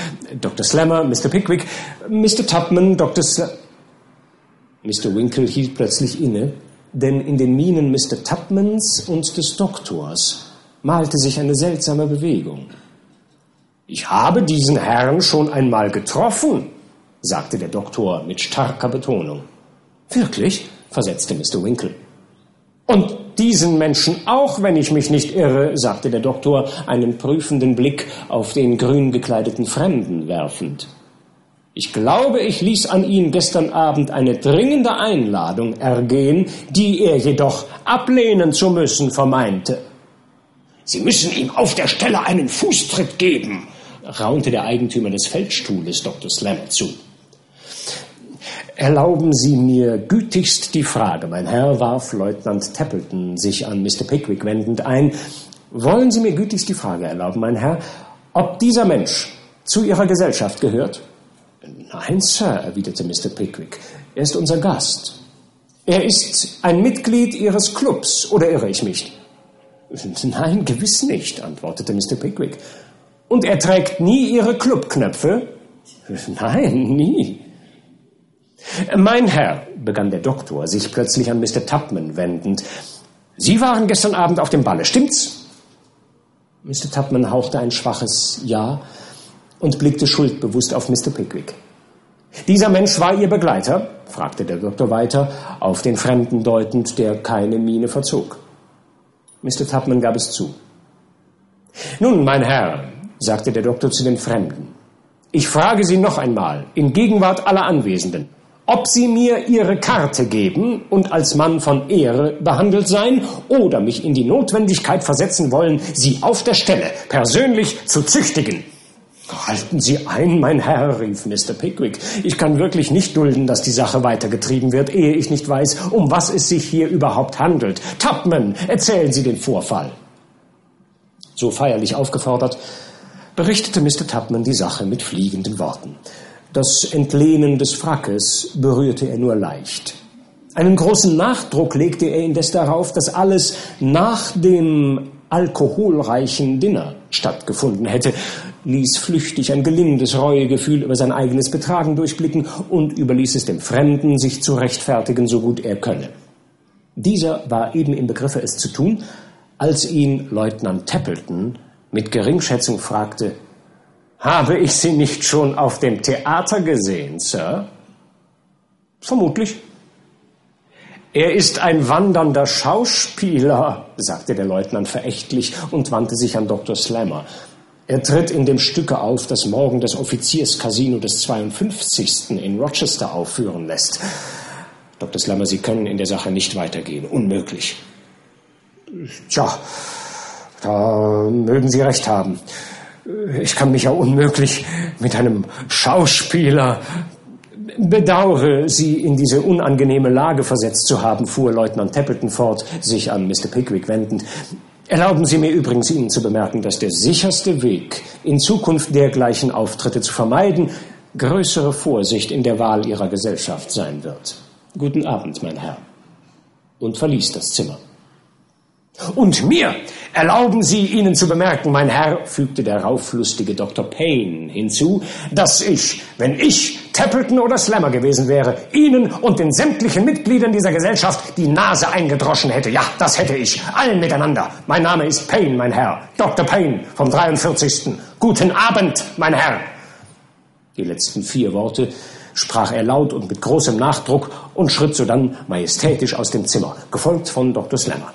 Dr. Slammer, Mr. Pickwick, Mr. Tubman, Dr. Sl Mr. Winkle hielt plötzlich inne, denn in den Mienen Mr. Tubmans und des Doktors malte sich eine seltsame Bewegung. Ich habe diesen Herrn schon einmal getroffen, sagte der Doktor mit starker Betonung. Wirklich? versetzte Mr. Winkle. Und diesen Menschen auch, wenn ich mich nicht irre, sagte der Doktor, einen prüfenden Blick auf den grün gekleideten Fremden werfend. Ich glaube, ich ließ an ihn gestern Abend eine dringende Einladung ergehen, die er jedoch ablehnen zu müssen vermeinte. Sie müssen ihm auf der Stelle einen Fußtritt geben, raunte der Eigentümer des Feldstuhles Dr. Slammer zu. Erlauben Sie mir gütigst die Frage, mein Herr, warf Leutnant Tappleton sich an Mr. Pickwick wendend ein. Wollen Sie mir gütigst die Frage erlauben, mein Herr, ob dieser Mensch zu Ihrer Gesellschaft gehört? Nein, Sir, erwiderte Mr. Pickwick. Er ist unser Gast. Er ist ein Mitglied Ihres Clubs, oder irre ich mich? Nein, gewiss nicht, antwortete Mr. Pickwick. Und er trägt nie Ihre Clubknöpfe? Nein, nie. Mein Herr, begann der Doktor, sich plötzlich an Mr. Tupman wendend, Sie waren gestern Abend auf dem Balle, stimmt's? Mr. Tupman hauchte ein schwaches Ja und blickte schuldbewusst auf Mr. Pickwick. Dieser Mensch war Ihr Begleiter? fragte der Doktor weiter, auf den Fremden deutend, der keine Miene verzog. Mr. Tupman gab es zu. Nun, mein Herr, sagte der Doktor zu den Fremden, ich frage Sie noch einmal, in Gegenwart aller Anwesenden, ob Sie mir Ihre Karte geben und als Mann von Ehre behandelt sein oder mich in die Notwendigkeit versetzen wollen, Sie auf der Stelle persönlich zu züchtigen. Halten Sie ein, mein Herr, rief Mr. Pickwick. Ich kann wirklich nicht dulden, dass die Sache weitergetrieben wird, ehe ich nicht weiß, um was es sich hier überhaupt handelt. Tupman, erzählen Sie den Vorfall. So feierlich aufgefordert, berichtete Mr. Tupman die Sache mit fliegenden Worten. Das Entlehnen des Frackes berührte er nur leicht. Einen großen Nachdruck legte er indes darauf, dass alles nach dem alkoholreichen Dinner stattgefunden hätte, ließ flüchtig ein gelindes Reuegefühl über sein eigenes Betragen durchblicken und überließ es dem Fremden, sich zu rechtfertigen, so gut er könne. Dieser war eben im Begriffe, es zu tun, als ihn Leutnant Tappleton mit Geringschätzung fragte, habe ich Sie nicht schon auf dem Theater gesehen, Sir? Vermutlich. Er ist ein wandernder Schauspieler, sagte der Leutnant verächtlich und wandte sich an Dr. Slammer. Er tritt in dem Stücke auf, das morgen das Offizierscasino des 52. in Rochester aufführen lässt. Dr. Slammer, Sie können in der Sache nicht weitergehen. Unmöglich. Tja, da mögen Sie recht haben. Ich kann mich ja unmöglich mit einem Schauspieler bedauere, Sie in diese unangenehme Lage versetzt zu haben, fuhr Leutnant Tappleton fort, sich an Mr. Pickwick wendend. Erlauben Sie mir übrigens Ihnen zu bemerken, dass der sicherste Weg, in Zukunft dergleichen Auftritte zu vermeiden, größere Vorsicht in der Wahl Ihrer Gesellschaft sein wird. Guten Abend, mein Herr. Und verließ das Zimmer. Und mir erlauben Sie Ihnen zu bemerken, mein Herr, fügte der rauflustige Dr. Payne hinzu, dass ich, wenn ich Tappleton oder Slammer gewesen wäre, Ihnen und den sämtlichen Mitgliedern dieser Gesellschaft die Nase eingedroschen hätte. Ja, das hätte ich. Allen miteinander. Mein Name ist Payne, mein Herr. Dr. Payne vom 43. Guten Abend, mein Herr. Die letzten vier Worte sprach er laut und mit großem Nachdruck und schritt sodann majestätisch aus dem Zimmer, gefolgt von Dr. Slammer.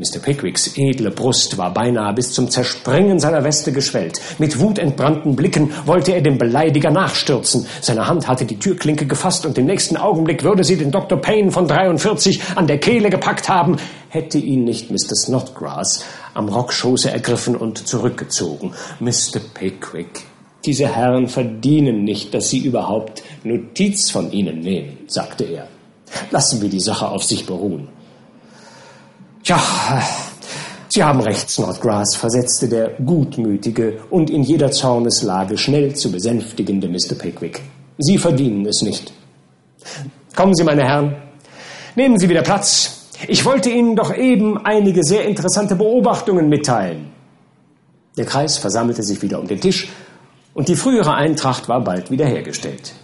Mr. Pickwicks edle Brust war beinahe bis zum Zersprengen seiner Weste geschwellt. Mit wutentbrannten Blicken wollte er dem Beleidiger nachstürzen. Seine Hand hatte die Türklinke gefasst und im nächsten Augenblick würde sie den Dr. Payne von 43 an der Kehle gepackt haben, hätte ihn nicht Mr. Snodgrass am Rockschoße ergriffen und zurückgezogen. Mr. Pickwick, diese Herren verdienen nicht, dass Sie überhaupt Notiz von ihnen nehmen, sagte er. Lassen wir die Sache auf sich beruhen. Tja, Sie haben recht, Snodgrass, versetzte der gutmütige und in jeder Zorneslage schnell zu besänftigende Mr. Pickwick. Sie verdienen es nicht. Kommen Sie, meine Herren, nehmen Sie wieder Platz. Ich wollte Ihnen doch eben einige sehr interessante Beobachtungen mitteilen. Der Kreis versammelte sich wieder um den Tisch und die frühere Eintracht war bald wiederhergestellt.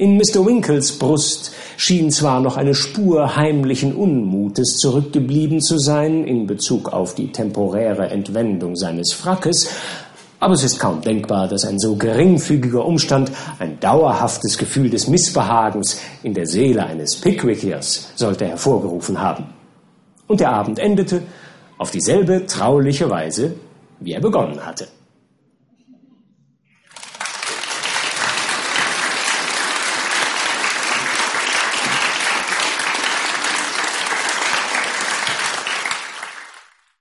In Mr. Winkles Brust schien zwar noch eine Spur heimlichen Unmutes zurückgeblieben zu sein in Bezug auf die temporäre Entwendung seines Frackes, aber es ist kaum denkbar, dass ein so geringfügiger Umstand ein dauerhaftes Gefühl des Missbehagens in der Seele eines Pickwickiers sollte hervorgerufen haben. Und der Abend endete auf dieselbe trauliche Weise, wie er begonnen hatte.